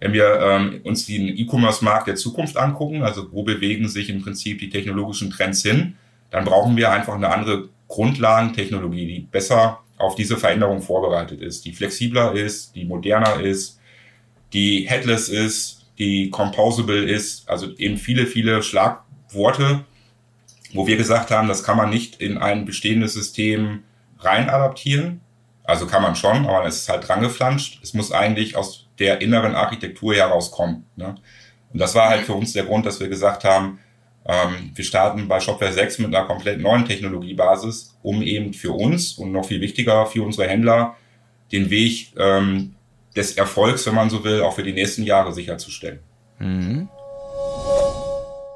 wenn wir ähm, uns den E-Commerce-Markt der Zukunft angucken, also wo bewegen sich im Prinzip die technologischen Trends hin, dann brauchen wir einfach eine andere Grundlagentechnologie, die besser auf diese Veränderung vorbereitet ist, die flexibler ist, die moderner ist, die headless ist, die composable ist, also eben viele, viele Schlagworte, wo wir gesagt haben, das kann man nicht in ein bestehendes System rein adaptieren. Also kann man schon, aber es ist halt drangeflanscht. Es muss eigentlich aus der inneren Architektur herauskommt. Ne? Und das war halt für uns der Grund, dass wir gesagt haben, ähm, wir starten bei Shopware 6 mit einer komplett neuen Technologiebasis, um eben für uns und noch viel wichtiger für unsere Händler den Weg ähm, des Erfolgs, wenn man so will, auch für die nächsten Jahre sicherzustellen. Mhm.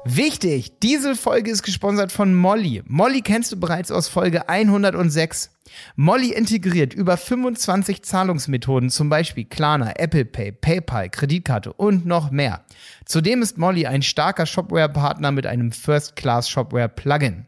Wichtig, diese Folge ist gesponsert von Molly. Molly kennst du bereits aus Folge 106. Molly integriert über 25 Zahlungsmethoden, zum Beispiel Klarna, Apple Pay, PayPal, Kreditkarte und noch mehr. Zudem ist Molly ein starker Shopware-Partner mit einem First-Class-Shopware-Plugin.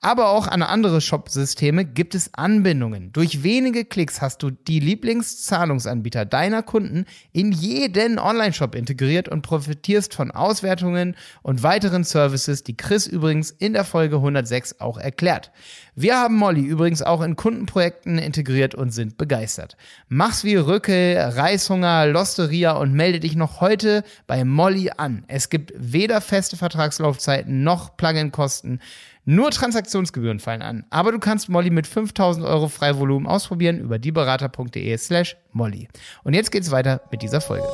Aber auch an andere Shop-Systeme gibt es Anbindungen. Durch wenige Klicks hast du die Lieblingszahlungsanbieter deiner Kunden in jeden Online-Shop integriert und profitierst von Auswertungen und weiteren Services, die Chris übrigens in der Folge 106 auch erklärt. Wir haben Molly übrigens auch in Kundenprojekten integriert und sind begeistert. Mach's wie Rücke, Reishunger, Losteria und melde dich noch heute bei Molly an. Es gibt weder feste Vertragslaufzeiten noch Plugin-Kosten. Nur Transaktionsgebühren fallen an. Aber du kannst Molly mit 5000 Euro Freivolumen ausprobieren über dieberater.de slash Molly. Und jetzt geht's weiter mit dieser Folge.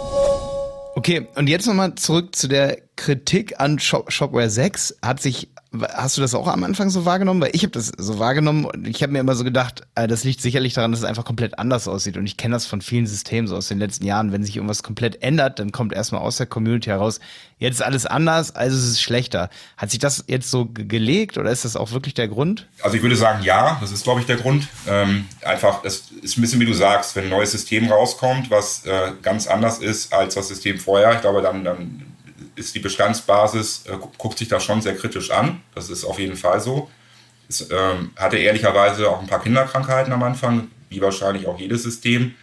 Okay, und jetzt nochmal zurück zu der Kritik an Shop Shopware 6. Hat sich Hast du das auch am Anfang so wahrgenommen? Weil ich habe das so wahrgenommen und ich habe mir immer so gedacht, äh, das liegt sicherlich daran, dass es einfach komplett anders aussieht. Und ich kenne das von vielen Systemen so aus den letzten Jahren. Wenn sich irgendwas komplett ändert, dann kommt erstmal aus der Community heraus, jetzt ist alles anders, also ist es schlechter. Hat sich das jetzt so gelegt oder ist das auch wirklich der Grund? Also ich würde sagen, ja, das ist, glaube ich, der Grund. Ähm, einfach, das ist ein bisschen wie du sagst, wenn ein neues System rauskommt, was äh, ganz anders ist als das System vorher, ich glaube, dann, dann ist die Bestandsbasis, äh, guckt sich das schon sehr kritisch an. Das ist auf jeden Fall so. Es ähm, hatte ehrlicherweise auch ein paar Kinderkrankheiten am Anfang, wie wahrscheinlich auch jedes System.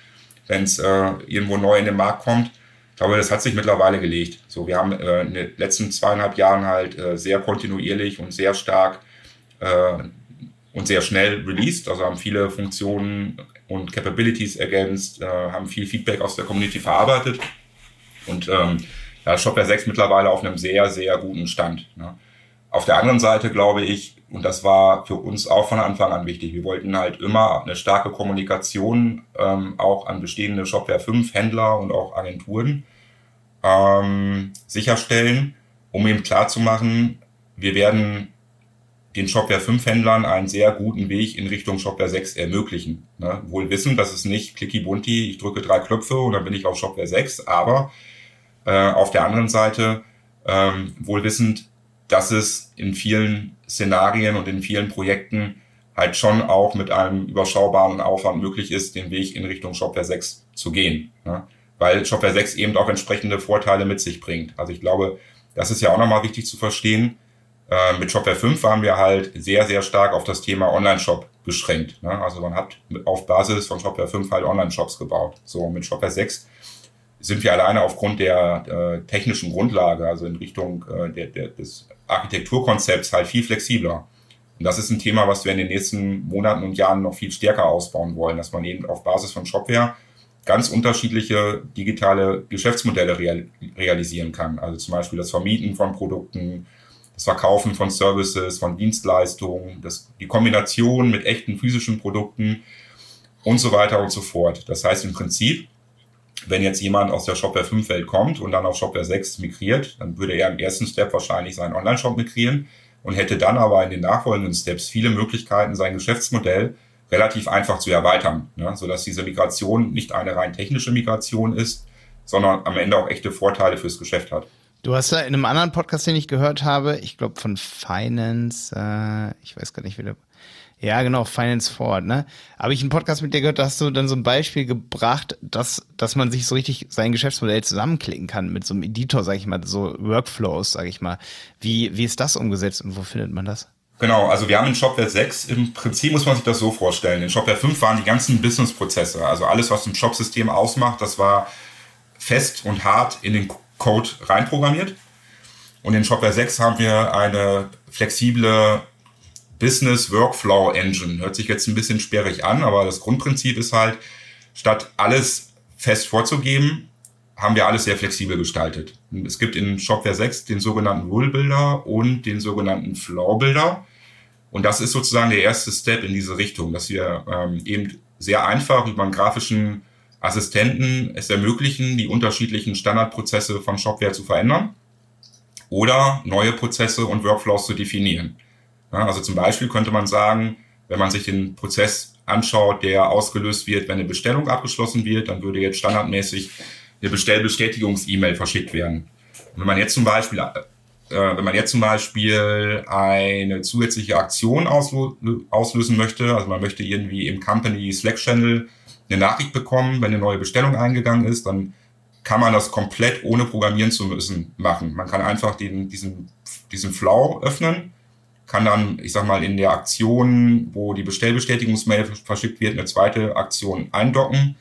wenn es äh, irgendwo neu in den Markt kommt. Ich glaube, das hat sich mittlerweile gelegt. So, wir haben äh, in den letzten zweieinhalb Jahren halt äh, sehr kontinuierlich und sehr stark äh, und sehr schnell released, also haben viele Funktionen und Capabilities ergänzt, äh, haben viel Feedback aus der Community verarbeitet und ähm, ja, Shopware 6 mittlerweile auf einem sehr, sehr guten Stand. Ne? Auf der anderen Seite glaube ich, und das war für uns auch von Anfang an wichtig, wir wollten halt immer eine starke Kommunikation ähm, auch an bestehende Shopware 5 Händler und auch Agenturen ähm, sicherstellen, um eben klarzumachen, wir werden den Shopware 5 Händlern einen sehr guten Weg in Richtung Shopware 6 ermöglichen. Ne? Wohl wissen, dass es nicht clicky bunti, ich drücke drei Knöpfe und dann bin ich auf Shopware 6, aber äh, auf der anderen Seite ähm, wohl wissend, dass es in vielen Szenarien und in vielen Projekten halt schon auch mit einem überschaubaren Aufwand möglich ist, den Weg in Richtung Shopware 6 zu gehen. Ne? Weil Shopware 6 eben auch entsprechende Vorteile mit sich bringt. Also ich glaube, das ist ja auch nochmal wichtig zu verstehen äh, mit Shopware 5 waren wir halt sehr, sehr stark auf das Thema Online-Shop beschränkt. Ne? Also man hat auf Basis von Shopware 5 halt Online-Shops gebaut. So, mit Shopware 6 sind wir alleine aufgrund der äh, technischen Grundlage, also in Richtung äh, der, der, des Architekturkonzepts halt viel flexibler. Und das ist ein Thema, was wir in den nächsten Monaten und Jahren noch viel stärker ausbauen wollen, dass man eben auf Basis von Shopware ganz unterschiedliche digitale Geschäftsmodelle real, realisieren kann. Also zum Beispiel das Vermieten von Produkten, das Verkaufen von Services, von Dienstleistungen, das, die Kombination mit echten physischen Produkten und so weiter und so fort. Das heißt im Prinzip, wenn jetzt jemand aus der Shopware 5 Welt kommt und dann auf Shopware 6 migriert, dann würde er im ersten Step wahrscheinlich seinen Online-Shop migrieren und hätte dann aber in den nachfolgenden Steps viele Möglichkeiten, sein Geschäftsmodell relativ einfach zu erweitern, ne? sodass diese Migration nicht eine rein technische Migration ist, sondern am Ende auch echte Vorteile fürs Geschäft hat. Du hast ja in einem anderen Podcast, den ich gehört habe, ich glaube von Finance, äh, ich weiß gar nicht, wie der. Ja, genau, Finance Forward, ne? Habe ich einen Podcast mit dir gehört, da hast du dann so ein Beispiel gebracht, dass, dass man sich so richtig sein Geschäftsmodell zusammenklicken kann mit so einem Editor, sag ich mal, so Workflows, sag ich mal. Wie, wie ist das umgesetzt und wo findet man das? Genau, also wir haben in Shopware 6, im Prinzip muss man sich das so vorstellen. In Shopware 5 waren die ganzen Business-Prozesse, also alles, was ein Shop-System ausmacht, das war fest und hart in den Code reinprogrammiert. Und in Shopware 6 haben wir eine flexible Business Workflow Engine. Hört sich jetzt ein bisschen sperrig an, aber das Grundprinzip ist halt, statt alles fest vorzugeben, haben wir alles sehr flexibel gestaltet. Es gibt in Shopware 6 den sogenannten Rule Builder und den sogenannten Flow Builder. Und das ist sozusagen der erste Step in diese Richtung, dass wir ähm, eben sehr einfach über einen grafischen Assistenten es ermöglichen, die unterschiedlichen Standardprozesse von Shopware zu verändern oder neue Prozesse und Workflows zu definieren. Ja, also zum Beispiel könnte man sagen, wenn man sich den Prozess anschaut, der ausgelöst wird, wenn eine Bestellung abgeschlossen wird, dann würde jetzt standardmäßig eine Bestellbestätigungs-E-Mail verschickt werden. Und wenn man jetzt zum Beispiel äh, wenn man jetzt zum Beispiel eine zusätzliche Aktion auslösen möchte, also man möchte irgendwie im Company Slack Channel eine Nachricht bekommen, wenn eine neue Bestellung eingegangen ist, dann kann man das komplett ohne programmieren zu müssen machen. Man kann einfach den, diesen, diesen Flow öffnen, kann dann, ich sag mal, in der Aktion, wo die Bestellbestätigungsmail verschickt wird, eine zweite Aktion eindocken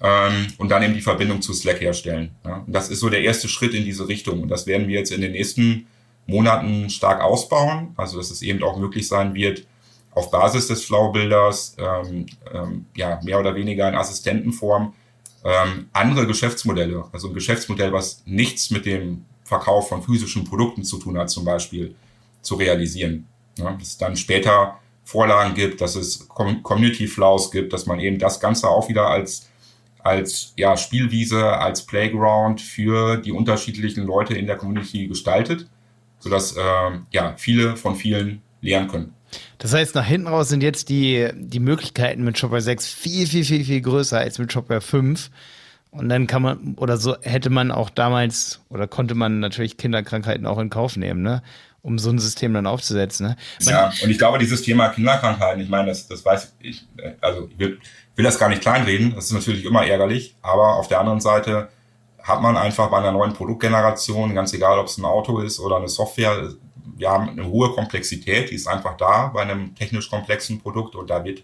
ähm, und dann eben die Verbindung zu Slack herstellen. Ja. Und das ist so der erste Schritt in diese Richtung. Und das werden wir jetzt in den nächsten Monaten stark ausbauen. Also dass es eben auch möglich sein wird, auf Basis des Flow-Bilders, ähm, ähm, ja, mehr oder weniger in Assistentenform, ähm, andere Geschäftsmodelle, also ein Geschäftsmodell, was nichts mit dem Verkauf von physischen Produkten zu tun hat, zum Beispiel, zu realisieren. Ja, dass es dann später Vorlagen gibt, dass es Community Flows gibt, dass man eben das Ganze auch wieder als als ja, Spielwiese, als Playground für die unterschiedlichen Leute in der Community gestaltet, sodass äh, ja, viele von vielen lernen können. Das heißt, nach hinten raus sind jetzt die, die Möglichkeiten mit Shopware 6 viel, viel, viel, viel größer als mit Shopware 5. Und dann kann man, oder so hätte man auch damals, oder konnte man natürlich Kinderkrankheiten auch in Kauf nehmen, ne? um so ein System dann aufzusetzen. Ne? ja, und ich glaube, dieses Thema Kinderkrankheiten, ich meine, das, das weiß ich, also ich will, will das gar nicht kleinreden, das ist natürlich immer ärgerlich, aber auf der anderen Seite hat man einfach bei einer neuen Produktgeneration, ganz egal, ob es ein Auto ist oder eine Software, wir haben eine hohe Komplexität, die ist einfach da bei einem technisch komplexen Produkt und da wird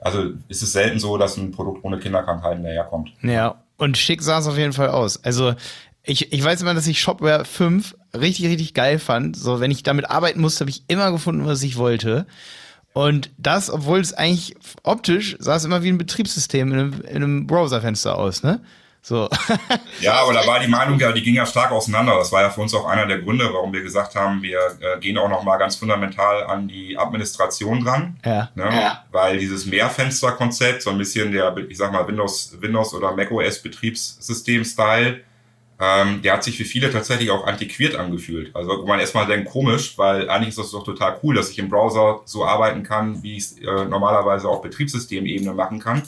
Also ist es selten so, dass ein Produkt ohne Kinderkrankheiten daherkommt. Ja, und schick sah es auf jeden Fall aus. Also ich, ich weiß immer, dass ich Shopware 5 richtig, richtig geil fand. So, wenn ich damit arbeiten musste, habe ich immer gefunden, was ich wollte. Und das, obwohl es eigentlich optisch sah es immer wie ein Betriebssystem in einem, in einem Browserfenster aus, ne? So. ja, aber da war die Meinung ja, die ging ja stark auseinander. Das war ja für uns auch einer der Gründe, warum wir gesagt haben, wir äh, gehen auch noch mal ganz fundamental an die Administration dran. Ja. Ne? ja. Weil dieses Mehrfenster-Konzept, so ein bisschen der, ich sag mal, Windows, Windows oder macOS Betriebssystem-Style, ähm, der hat sich für viele tatsächlich auch antiquiert angefühlt. Also wo man erstmal denkt, komisch, weil eigentlich ist das doch total cool, dass ich im Browser so arbeiten kann, wie ich es äh, normalerweise auf Betriebssystemebene machen kann.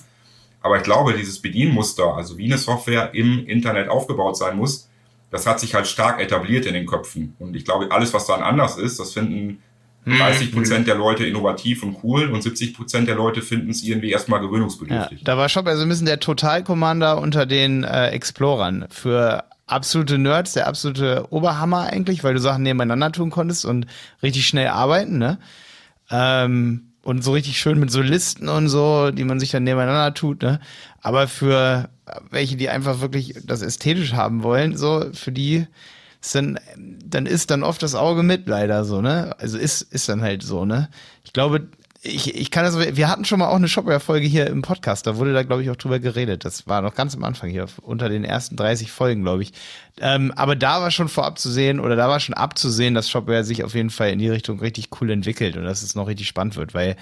Aber ich glaube, dieses Bedienmuster, also wie eine Software im Internet aufgebaut sein muss, das hat sich halt stark etabliert in den Köpfen. Und ich glaube, alles, was dann anders ist, das finden 30 hm, Prozent der Leute innovativ und cool und 70 Prozent der Leute finden es irgendwie erstmal gewöhnungsbedürftig. Ja, da war Shop also ein bisschen der Total-Commander unter den äh, Explorern für absolute Nerds, der absolute Oberhammer eigentlich, weil du Sachen nebeneinander tun konntest und richtig schnell arbeiten, ne? Ähm, und so richtig schön mit so Listen und so, die man sich dann nebeneinander tut, ne? Aber für welche, die einfach wirklich das ästhetisch haben wollen, so, für die ist dann, dann ist dann oft das Auge mit, leider so, ne? Also ist, ist dann halt so, ne? Ich glaube, ich, ich kann das, wir hatten schon mal auch eine Shopware-Folge hier im Podcast, da wurde da, glaube ich, auch drüber geredet. Das war noch ganz am Anfang hier, unter den ersten 30 Folgen, glaube ich. Ähm, aber da war schon vorab zu sehen, oder da war schon abzusehen, dass Shopware sich auf jeden Fall in die Richtung richtig cool entwickelt und dass es noch richtig spannend wird, weil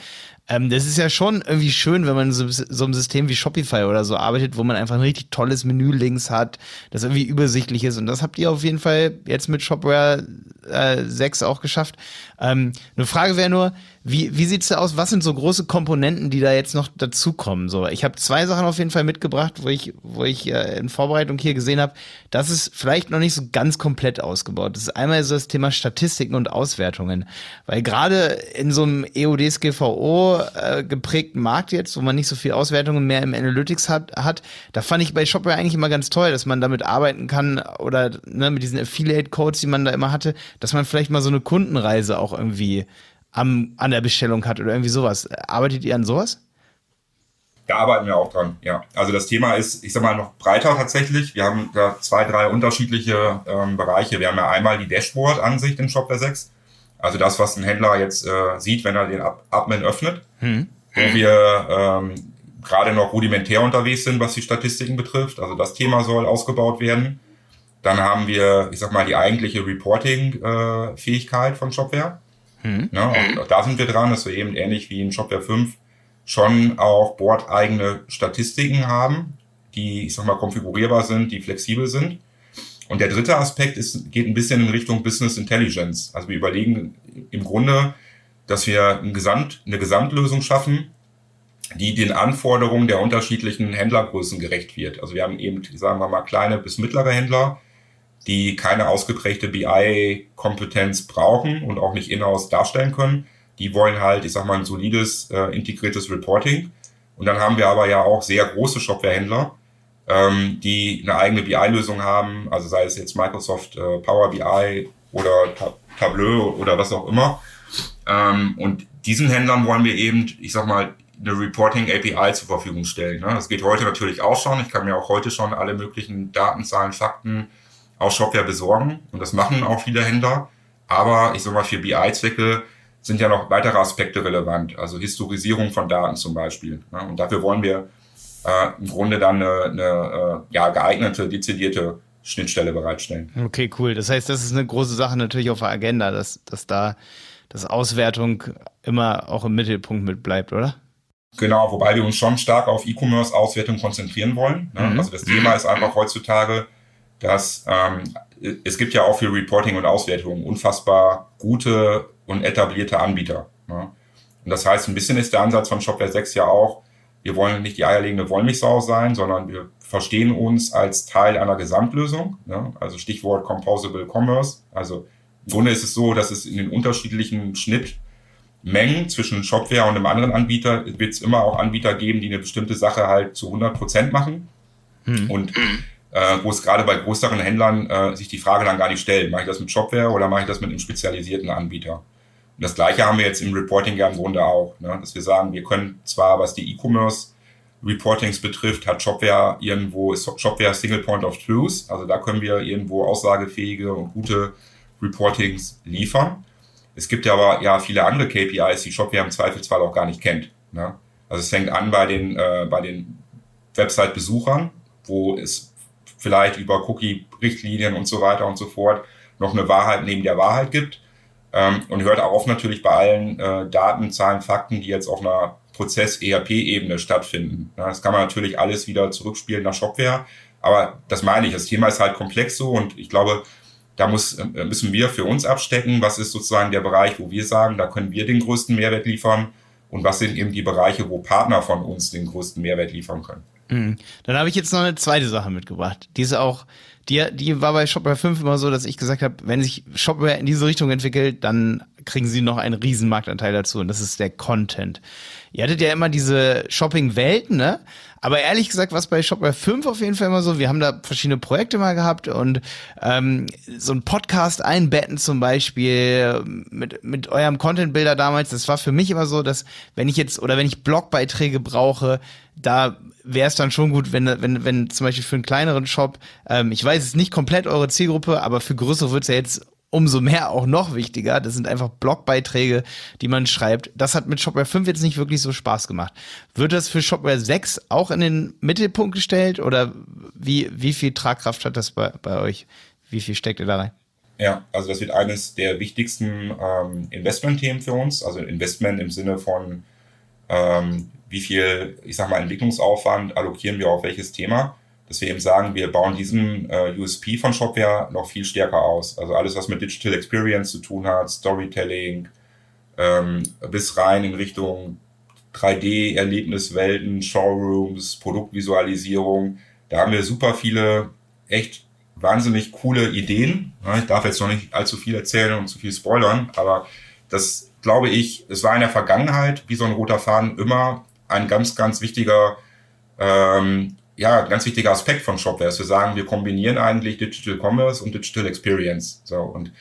ähm, das ist ja schon irgendwie schön, wenn man so, so einem System wie Shopify oder so arbeitet, wo man einfach ein richtig tolles Menü links hat, das irgendwie übersichtlich ist. Und das habt ihr auf jeden Fall jetzt mit Shopware äh, 6 auch geschafft. Ähm, eine Frage wäre nur, wie, wie sieht's da aus? Was sind so große Komponenten, die da jetzt noch dazukommen? So, ich habe zwei Sachen auf jeden Fall mitgebracht, wo ich, wo ich äh, in Vorbereitung hier gesehen habe, dass es vielleicht noch nicht so ganz komplett ausgebaut ist. Einmal so das Thema Statistiken und Auswertungen, weil gerade in so einem EODSGVO äh, geprägten Markt jetzt, wo man nicht so viel Auswertungen mehr im Analytics hat, hat, da fand ich bei Shopware eigentlich immer ganz toll, dass man damit arbeiten kann oder ne, mit diesen Affiliate-Codes, die man da immer hatte, dass man vielleicht mal so eine Kundenreise auch irgendwie am, an der Bestellung hat oder irgendwie sowas. Arbeitet ihr an sowas? Da arbeiten wir auch dran, ja. Also das Thema ist, ich sag mal, noch breiter tatsächlich. Wir haben da zwei, drei unterschiedliche ähm, Bereiche. Wir haben ja einmal die Dashboard-Ansicht in Shopware 6. Also das, was ein Händler jetzt äh, sieht, wenn er den Admin öffnet. Hm. Wo wir ähm, gerade noch rudimentär unterwegs sind, was die Statistiken betrifft. Also das Thema soll ausgebaut werden. Dann haben wir, ich sag mal, die eigentliche Reporting-Fähigkeit äh, von Shopware. Mhm. Ja, und auch da sind wir dran, dass wir eben ähnlich wie in Shopware 5 schon auch bordeigene Statistiken haben, die, ich sag mal, konfigurierbar sind, die flexibel sind. Und der dritte Aspekt ist, geht ein bisschen in Richtung Business Intelligence. Also wir überlegen im Grunde, dass wir ein Gesamt, eine Gesamtlösung schaffen, die den Anforderungen der unterschiedlichen Händlergrößen gerecht wird. Also wir haben eben, sagen wir mal, kleine bis mittlere Händler, die keine ausgeprägte BI-Kompetenz brauchen und auch nicht in-house darstellen können. Die wollen halt, ich sag mal, ein solides, äh, integriertes Reporting. Und dann haben wir aber ja auch sehr große Shopware-Händler, ähm, die eine eigene BI-Lösung haben, also sei es jetzt Microsoft äh, Power BI oder Ta Tableau oder was auch immer. Ähm, und diesen Händlern wollen wir eben, ich sag mal, eine Reporting API zur Verfügung stellen. Ne? Das geht heute natürlich auch schon. Ich kann mir auch heute schon alle möglichen Datenzahlen, Fakten, auch Shopware besorgen und das machen auch viele Händler. Aber ich sag mal, für BI-Zwecke sind ja noch weitere Aspekte relevant, also Historisierung von Daten zum Beispiel. Ne? Und dafür wollen wir äh, im Grunde dann eine, eine äh, ja, geeignete, dezidierte Schnittstelle bereitstellen. Okay, cool. Das heißt, das ist eine große Sache natürlich auf der Agenda, dass, dass da das Auswertung immer auch im Mittelpunkt mit bleibt, oder? Genau, wobei wir uns schon stark auf E-Commerce-Auswertung konzentrieren wollen. Ne? Mhm. Also das Thema ist einfach heutzutage, dass ähm, es gibt ja auch für Reporting und Auswertung unfassbar gute und etablierte Anbieter. Ne? Und das heißt, ein bisschen ist der Ansatz von Shopware 6 ja auch, wir wollen nicht die eierlegende Wollmilchsau sein, sondern wir verstehen uns als Teil einer Gesamtlösung. Ne? Also Stichwort Composable Commerce. Also im Grunde ist es so, dass es in den unterschiedlichen Schnittmengen zwischen Shopware und einem anderen Anbieter wird es immer auch Anbieter geben, die eine bestimmte Sache halt zu 100 Prozent machen. Hm. Und äh, wo es gerade bei größeren Händlern äh, sich die Frage dann gar nicht stellt, mache ich das mit Shopware oder mache ich das mit einem spezialisierten Anbieter? Und das gleiche haben wir jetzt im Reporting ja im Grunde auch, ne? dass wir sagen, wir können zwar, was die E-Commerce Reportings betrifft, hat Shopware irgendwo, ist Shopware Single Point of Truth, also da können wir irgendwo aussagefähige und gute Reportings liefern. Es gibt ja aber ja viele andere KPIs, die Shopware im Zweifelsfall auch gar nicht kennt. Ne? Also es fängt an bei den, äh, bei den Website-Besuchern, wo es vielleicht über Cookie-Richtlinien und so weiter und so fort noch eine Wahrheit neben der Wahrheit gibt. Ähm, und hört auf natürlich bei allen äh, Daten, Zahlen, Fakten, die jetzt auf einer Prozess-ERP-Ebene stattfinden. Ja, das kann man natürlich alles wieder zurückspielen nach Shopware. Aber das meine ich, das Thema ist halt komplex so und ich glaube, da muss, äh, müssen wir für uns abstecken, was ist sozusagen der Bereich, wo wir sagen, da können wir den größten Mehrwert liefern und was sind eben die Bereiche, wo Partner von uns den größten Mehrwert liefern können. Mhm. Dann habe ich jetzt noch eine zweite Sache mitgebracht. Die ist auch, die, die war bei Shopware 5 immer so, dass ich gesagt habe, wenn sich Shopware in diese Richtung entwickelt, dann kriegen sie noch einen riesen Marktanteil dazu und das ist der Content. Ihr hattet ja immer diese Shopping-Welten, ne? Aber ehrlich gesagt, was bei Shopware 5 auf jeden Fall immer so, wir haben da verschiedene Projekte mal gehabt und ähm, so ein Podcast einbetten zum Beispiel mit, mit eurem Content-Bilder damals, das war für mich immer so, dass wenn ich jetzt oder wenn ich Blogbeiträge brauche, da wäre es dann schon gut, wenn, wenn, wenn zum Beispiel für einen kleineren Shop, ähm, ich weiß, es nicht komplett eure Zielgruppe, aber für größere wird es ja jetzt umso mehr auch noch wichtiger. Das sind einfach Blogbeiträge, die man schreibt. Das hat mit Shopware 5 jetzt nicht wirklich so Spaß gemacht. Wird das für Shopware 6 auch in den Mittelpunkt gestellt oder wie, wie viel Tragkraft hat das bei, bei euch? Wie viel steckt ihr da rein? Ja, also das wird eines der wichtigsten ähm, Investmentthemen für uns. Also Investment im Sinne von, ähm, wie viel, ich sag mal, Entwicklungsaufwand allokieren wir auf welches Thema dass wir eben sagen, wir bauen diesen äh, USP von Shopware noch viel stärker aus. Also alles, was mit Digital Experience zu tun hat, Storytelling, ähm, bis rein in Richtung 3D-Erlebniswelten, Showrooms, Produktvisualisierung. Da haben wir super viele echt wahnsinnig coole Ideen. Ich darf jetzt noch nicht allzu viel erzählen und zu viel spoilern, aber das glaube ich, es war in der Vergangenheit, wie so ein roter Faden, immer ein ganz, ganz wichtiger ähm, ja, ganz wichtiger Aspekt von Shopware ist, wir sagen, wir kombinieren eigentlich Digital Commerce und Digital Experience. So, und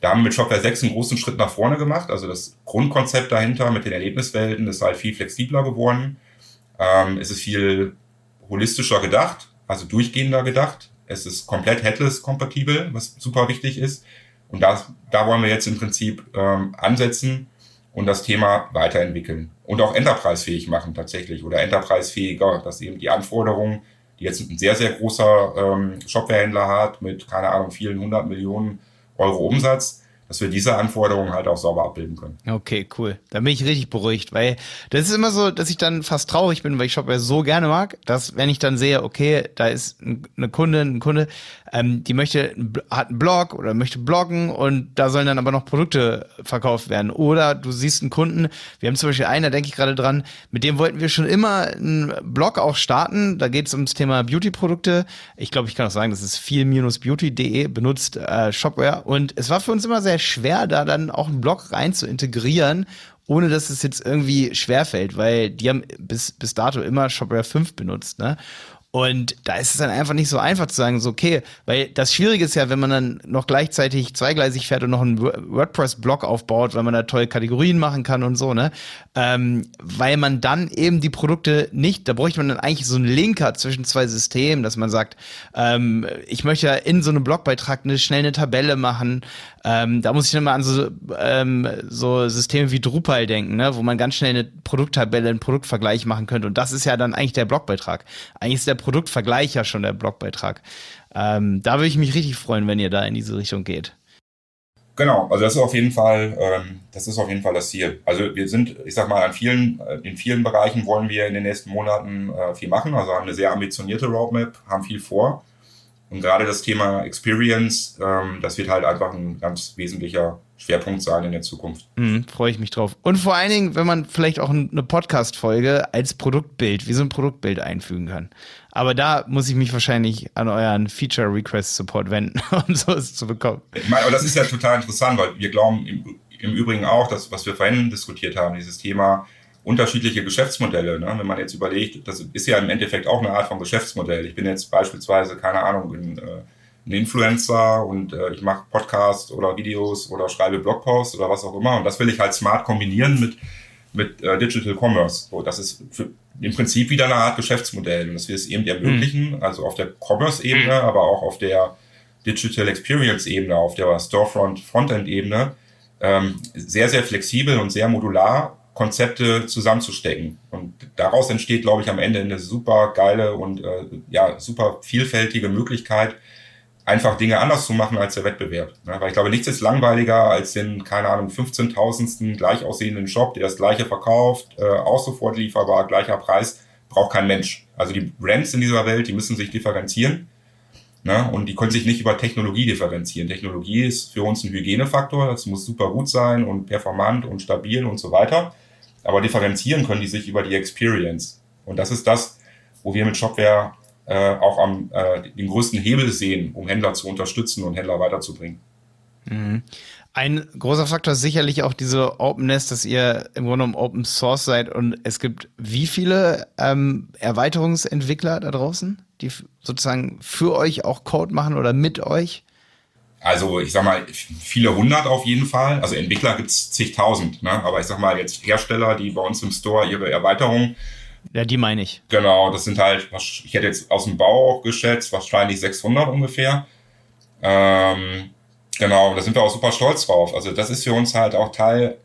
da haben wir mit Shopware 6 einen großen Schritt nach vorne gemacht. Also das Grundkonzept dahinter mit den Erlebniswelten ist halt viel flexibler geworden. Ähm, es ist viel holistischer gedacht, also durchgehender gedacht. Es ist komplett headless kompatibel, was super wichtig ist. Und das, da wollen wir jetzt im Prinzip ähm, ansetzen und das Thema weiterentwickeln und auch enterprise-fähig machen tatsächlich oder enterprise-fähiger, dass eben die Anforderungen, die jetzt ein sehr, sehr großer ähm, Shopware-Händler hat mit, keine Ahnung, vielen hundert Millionen Euro Umsatz, dass wir diese Anforderungen halt auch sauber abbilden können. Okay, cool. Da bin ich richtig beruhigt, weil das ist immer so, dass ich dann fast traurig bin, weil ich Shopware so gerne mag, dass wenn ich dann sehe, okay, da ist eine Kundin, ein Kunde, ähm, die möchte, hat einen Blog oder möchte bloggen und da sollen dann aber noch Produkte verkauft werden. Oder du siehst einen Kunden, wir haben zum Beispiel einen, da denke ich gerade dran, mit dem wollten wir schon immer einen Blog auch starten. Da geht es ums Thema Beauty-Produkte. Ich glaube, ich kann auch sagen, das ist viel-beauty.de, benutzt äh, Shopware. Und es war für uns immer sehr schwer, da dann auch einen Blog rein zu integrieren ohne dass es jetzt irgendwie schwerfällt, weil die haben bis, bis dato immer Shopware 5 benutzt, ne? Und da ist es dann einfach nicht so einfach zu sagen, so okay, weil das Schwierige ist ja, wenn man dann noch gleichzeitig zweigleisig fährt und noch einen WordPress-Blog aufbaut, weil man da tolle Kategorien machen kann und so, ne? Ähm, weil man dann eben die Produkte nicht, da bräuchte man dann eigentlich so einen Linker zwischen zwei Systemen, dass man sagt, ähm, ich möchte ja in so einem Blogbeitrag eine schnell eine Tabelle machen. Ähm, da muss ich dann mal an so, ähm, so Systeme wie Drupal denken, ne? wo man ganz schnell eine Produkttabelle, einen Produktvergleich machen könnte. Und das ist ja dann eigentlich der Blogbeitrag. Eigentlich ist der Produktvergleich ja schon der Blogbeitrag. Ähm, da würde ich mich richtig freuen, wenn ihr da in diese Richtung geht. Genau, also das ist auf jeden Fall, ähm, das ist auf jeden Fall das Ziel. Also wir sind, ich sag mal, an vielen, äh, in vielen Bereichen wollen wir in den nächsten Monaten äh, viel machen, also haben eine sehr ambitionierte Roadmap, haben viel vor. Und gerade das Thema Experience, ähm, das wird halt einfach ein ganz wesentlicher Schwerpunkt sein in der Zukunft. Mhm, Freue ich mich drauf. Und vor allen Dingen, wenn man vielleicht auch eine Podcast-Folge als Produktbild, wie so ein Produktbild einfügen kann. Aber da muss ich mich wahrscheinlich an euren Feature Request Support wenden, [LAUGHS] um sowas zu bekommen. Ich meine, aber das ist ja total interessant, weil wir glauben im, im Übrigen auch, dass, was wir vorhin diskutiert haben, dieses Thema unterschiedliche Geschäftsmodelle. Ne? Wenn man jetzt überlegt, das ist ja im Endeffekt auch eine Art von Geschäftsmodell. Ich bin jetzt beispielsweise, keine Ahnung, in, äh, ein Influencer und äh, ich mache Podcasts oder Videos oder schreibe Blogposts oder was auch immer. Und das will ich halt smart kombinieren mit, mit äh, Digital Commerce. So, das ist für, im Prinzip wieder eine Art Geschäftsmodell. Und dass wir es eben ermöglichen, mhm. also auf der Commerce-Ebene, mhm. aber auch auf der Digital Experience-Ebene, auf der Storefront-Frontend-Ebene, ähm, sehr, sehr flexibel und sehr modular Konzepte zusammenzustecken. Und daraus entsteht, glaube ich, am Ende eine super geile und äh, ja, super vielfältige Möglichkeit, einfach Dinge anders zu machen als der Wettbewerb. Ja, weil ich glaube, nichts ist langweiliger als den, keine Ahnung, 15.000. gleich aussehenden Shop, der das gleiche verkauft, äh, auch sofort lieferbar, gleicher Preis, braucht kein Mensch. Also die Brands in dieser Welt, die müssen sich differenzieren. Ne? Und die können sich nicht über Technologie differenzieren. Technologie ist für uns ein Hygienefaktor, das muss super gut sein und performant und stabil und so weiter. Aber differenzieren können die sich über die Experience. Und das ist das, wo wir mit Shopware äh, auch am äh, den größten Hebel sehen, um Händler zu unterstützen und Händler weiterzubringen. Mhm. Ein großer Faktor ist sicherlich auch diese Openness, dass ihr im Grunde genommen Open Source seid und es gibt wie viele ähm, Erweiterungsentwickler da draußen, die sozusagen für euch auch Code machen oder mit euch? Also ich sag mal, viele hundert auf jeden Fall. Also Entwickler gibt's zigtausend, ne? aber ich sag mal jetzt Hersteller, die bei uns im Store ihre Erweiterung. Ja, die meine ich. Genau, das sind halt, ich hätte jetzt aus dem Bau auch geschätzt, wahrscheinlich 600 ungefähr. Ähm, genau, da sind wir auch super stolz drauf. Also das ist für uns halt auch Teil,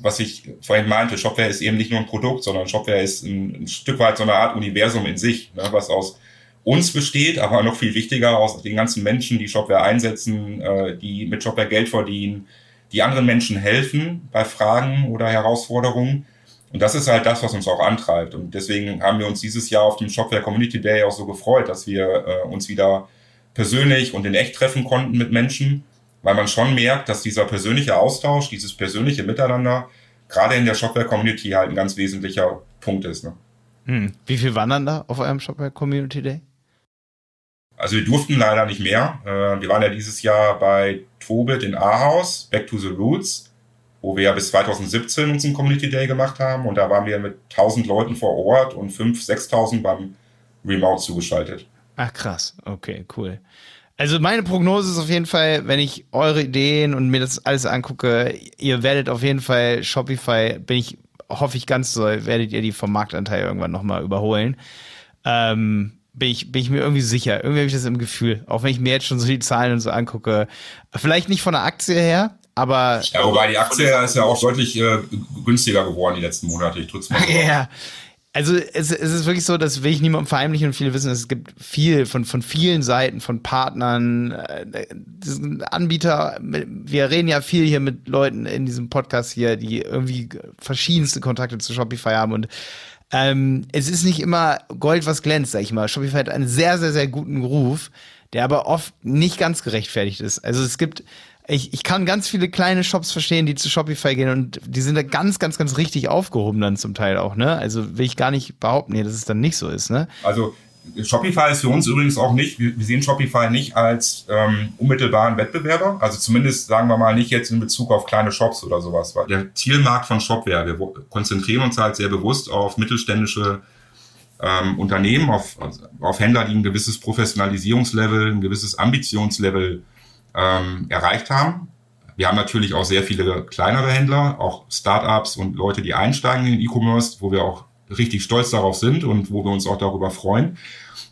was ich vorhin meinte, Shopware ist eben nicht nur ein Produkt, sondern Shopware ist ein, ein Stück weit so eine Art Universum in sich, ne? was aus uns besteht, aber noch viel wichtiger aus den ganzen Menschen, die Shopware einsetzen, äh, die mit Shopware Geld verdienen, die anderen Menschen helfen bei Fragen oder Herausforderungen. Und das ist halt das, was uns auch antreibt. Und deswegen haben wir uns dieses Jahr auf dem Shopware Community Day auch so gefreut, dass wir äh, uns wieder persönlich und in echt treffen konnten mit Menschen, weil man schon merkt, dass dieser persönliche Austausch, dieses persönliche Miteinander gerade in der Shopware Community halt ein ganz wesentlicher Punkt ist. Ne? Hm. Wie viel waren dann da auf eurem Shopware Community Day? Also wir durften leider nicht mehr. Äh, wir waren ja dieses Jahr bei Tobit in Ahaus, Back to the Roots, wo wir ja bis 2017 unseren Community Day gemacht haben. Und da waren wir mit 1000 Leuten vor Ort und 5.000, 6.000 beim Remote zugeschaltet. Ach krass, okay, cool. Also meine Prognose ist auf jeden Fall, wenn ich eure Ideen und mir das alles angucke, ihr werdet auf jeden Fall Shopify, bin ich, hoffe ich ganz so, werdet ihr die vom Marktanteil irgendwann nochmal überholen. Ähm, bin ich, bin ich mir irgendwie sicher. Irgendwie habe ich das im Gefühl. Auch wenn ich mir jetzt schon so die Zahlen und so angucke. Vielleicht nicht von der Aktie her, aber. Ja, wobei die Aktie ist ja auch deutlich äh, günstiger geworden die letzten Monate. Ich drück's mal. So ja. Also es, es ist wirklich so, das will ich niemandem verheimlichen und viele wissen, es gibt viel von, von vielen Seiten, von Partnern, äh, Anbieter. Wir reden ja viel hier mit Leuten in diesem Podcast hier, die irgendwie verschiedenste Kontakte zu Shopify haben und ähm, es ist nicht immer Gold, was glänzt, sag ich mal. Shopify hat einen sehr, sehr, sehr guten Ruf, der aber oft nicht ganz gerechtfertigt ist. Also es gibt, ich, ich kann ganz viele kleine Shops verstehen, die zu Shopify gehen und die sind da ganz, ganz, ganz richtig aufgehoben dann zum Teil auch, ne? Also will ich gar nicht behaupten hier, dass es dann nicht so ist, ne? Also Shopify ist für uns übrigens auch nicht, wir, sehen Shopify nicht als ähm, unmittelbaren Wettbewerber, also zumindest sagen wir mal nicht jetzt in Bezug auf kleine Shops oder sowas. Weil der Zielmarkt von Shopware, wir konzentrieren uns halt sehr bewusst auf mittelständische ähm, Unternehmen, auf, auf Händler, die ein gewisses Professionalisierungslevel, ein gewisses Ambitionslevel ähm, erreicht haben. Wir haben natürlich auch sehr viele kleinere Händler, auch Startups und Leute, die einsteigen in E-Commerce, wo wir auch richtig stolz darauf sind und wo wir uns auch darüber freuen.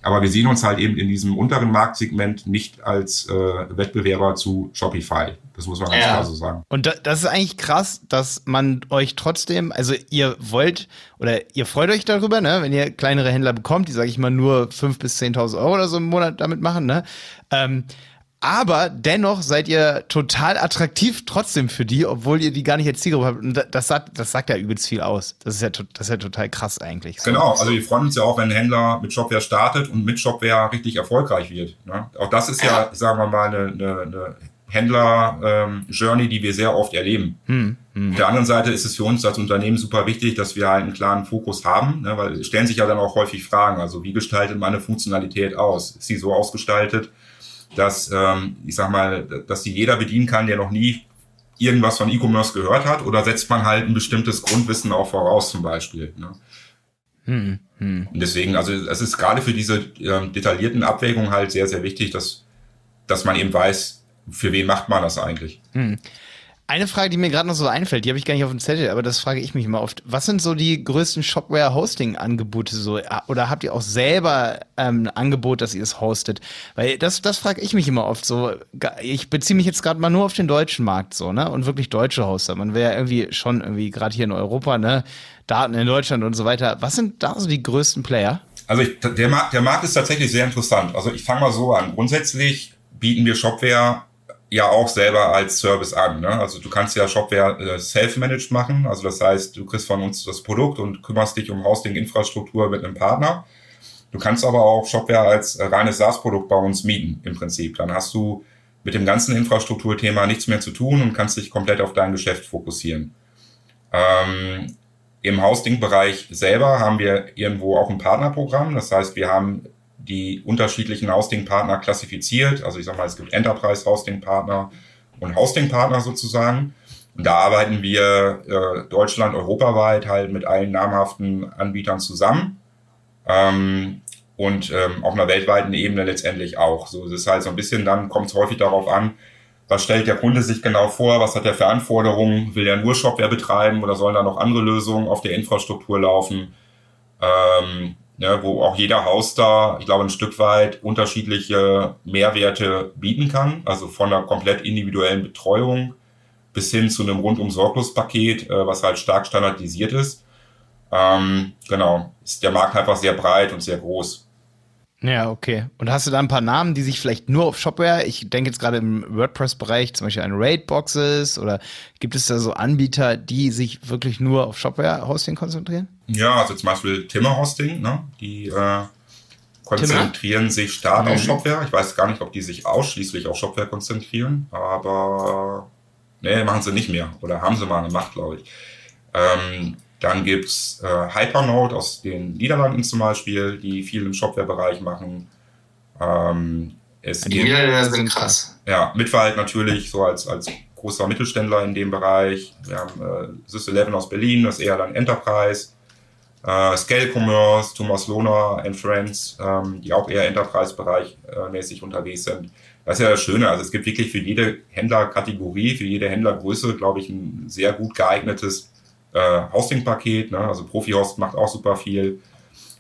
Aber wir sehen uns halt eben in diesem unteren Marktsegment nicht als äh, Wettbewerber zu Shopify. Das muss man ganz ja. klar so sagen. Und das ist eigentlich krass, dass man euch trotzdem, also ihr wollt oder ihr freut euch darüber, ne, wenn ihr kleinere Händler bekommt, die, sage ich mal, nur 5.000 bis 10.000 Euro oder so im Monat damit machen, ne? Ähm, aber dennoch seid ihr total attraktiv trotzdem für die, obwohl ihr die gar nicht als Zielgruppe habt. Und das sagt, das sagt ja übelst viel aus. Das ist ja, das ist ja total krass eigentlich. Genau, also wir freuen uns ja auch, wenn ein Händler mit Shopware startet und mit Shopware richtig erfolgreich wird. Ne? Auch das ist ja, sagen wir mal, eine, eine, eine Händler-Journey, ähm, die wir sehr oft erleben. Hm, hm. Auf der anderen Seite ist es für uns als Unternehmen super wichtig, dass wir halt einen klaren Fokus haben, ne? weil es stellen sich ja dann auch häufig Fragen. Also wie gestaltet man eine Funktionalität aus? Ist sie so ausgestaltet, dass, ähm, ich sag mal, dass die jeder bedienen kann, der noch nie irgendwas von E-Commerce gehört hat, oder setzt man halt ein bestimmtes Grundwissen auch voraus zum Beispiel. Ne? Hm, hm. Und deswegen, also es ist gerade für diese ähm, detaillierten Abwägungen halt sehr, sehr wichtig, dass dass man eben weiß, für wen macht man das eigentlich. Hm. Eine Frage, die mir gerade noch so einfällt, die habe ich gar nicht auf dem Zettel, aber das frage ich mich immer oft. Was sind so die größten Shopware-Hosting-Angebote so? Oder habt ihr auch selber ähm, ein Angebot, dass ihr es hostet? Weil das, das frage ich mich immer oft so. Ich beziehe mich jetzt gerade mal nur auf den deutschen Markt so, ne? Und wirklich deutsche Hoster. Man wäre ja irgendwie schon irgendwie gerade hier in Europa, ne? Daten in Deutschland und so weiter. Was sind da so die größten Player? Also ich, der, Markt, der Markt ist tatsächlich sehr interessant. Also ich fange mal so an. Grundsätzlich bieten wir Shopware ja auch selber als Service an. Ne? Also du kannst ja Shopware äh, self-managed machen. Also das heißt, du kriegst von uns das Produkt und kümmerst dich um Hosting-Infrastruktur mit einem Partner. Du kannst aber auch Shopware als äh, reines SaaS-Produkt bei uns mieten im Prinzip. Dann hast du mit dem ganzen Infrastrukturthema nichts mehr zu tun und kannst dich komplett auf dein Geschäft fokussieren. Ähm, Im Hosting-Bereich selber haben wir irgendwo auch ein Partnerprogramm. Das heißt, wir haben die unterschiedlichen Hosting-Partner klassifiziert. Also ich sage mal, es gibt Enterprise-Hosting-Partner und Hosting-Partner sozusagen. Und da arbeiten wir äh, Deutschland, europaweit halt mit allen namhaften Anbietern zusammen. Ähm, und ähm, auf einer weltweiten Ebene letztendlich auch. So, es ist halt so ein bisschen, dann kommt es häufig darauf an, was stellt der Kunde sich genau vor, was hat er für Anforderungen, will er nur Shopware betreiben oder sollen da noch andere Lösungen auf der Infrastruktur laufen? Ähm, ne, wo auch jeder Hoster, ich glaube, ein Stück weit unterschiedliche Mehrwerte bieten kann. Also von einer komplett individuellen Betreuung bis hin zu einem rundum sorglos Paket, äh, was halt stark standardisiert ist. Ähm, genau, ist der Markt einfach sehr breit und sehr groß. Ja, okay. Und hast du da ein paar Namen, die sich vielleicht nur auf Shopware, ich denke jetzt gerade im WordPress-Bereich, zum Beispiel an Raid-Boxes oder gibt es da so Anbieter, die sich wirklich nur auf Shopware-Hosting konzentrieren? Ja, also zum Beispiel Timmer Hosting, ne? die äh, konzentrieren Timmer? sich stark mhm. auf Shopware. Ich weiß gar nicht, ob die sich ausschließlich auf Shopware konzentrieren, aber nee, machen sie nicht mehr oder haben sie mal gemacht, glaube ich. Ähm, dann gibt's äh, Hypernode aus den Niederlanden zum Beispiel, die viel im Shopware-Bereich machen. Ähm, es die Niederländer sind krass. Ja, Mitwald natürlich so als, als großer Mittelständler in dem Bereich. Wir haben äh, Sys11 aus Berlin, das ist eher dann Enterprise. Äh, Scale Commerce, Thomas Lohner and Friends, ähm, die auch eher Enterprise-Bereich äh, mäßig unterwegs sind. Das ist ja das Schöne. Also es gibt wirklich für jede Händlerkategorie, für jede Händlergröße, glaube ich, ein sehr gut geeignetes äh, Hosting-Paket. Ne? Also Profi-Host macht auch super viel.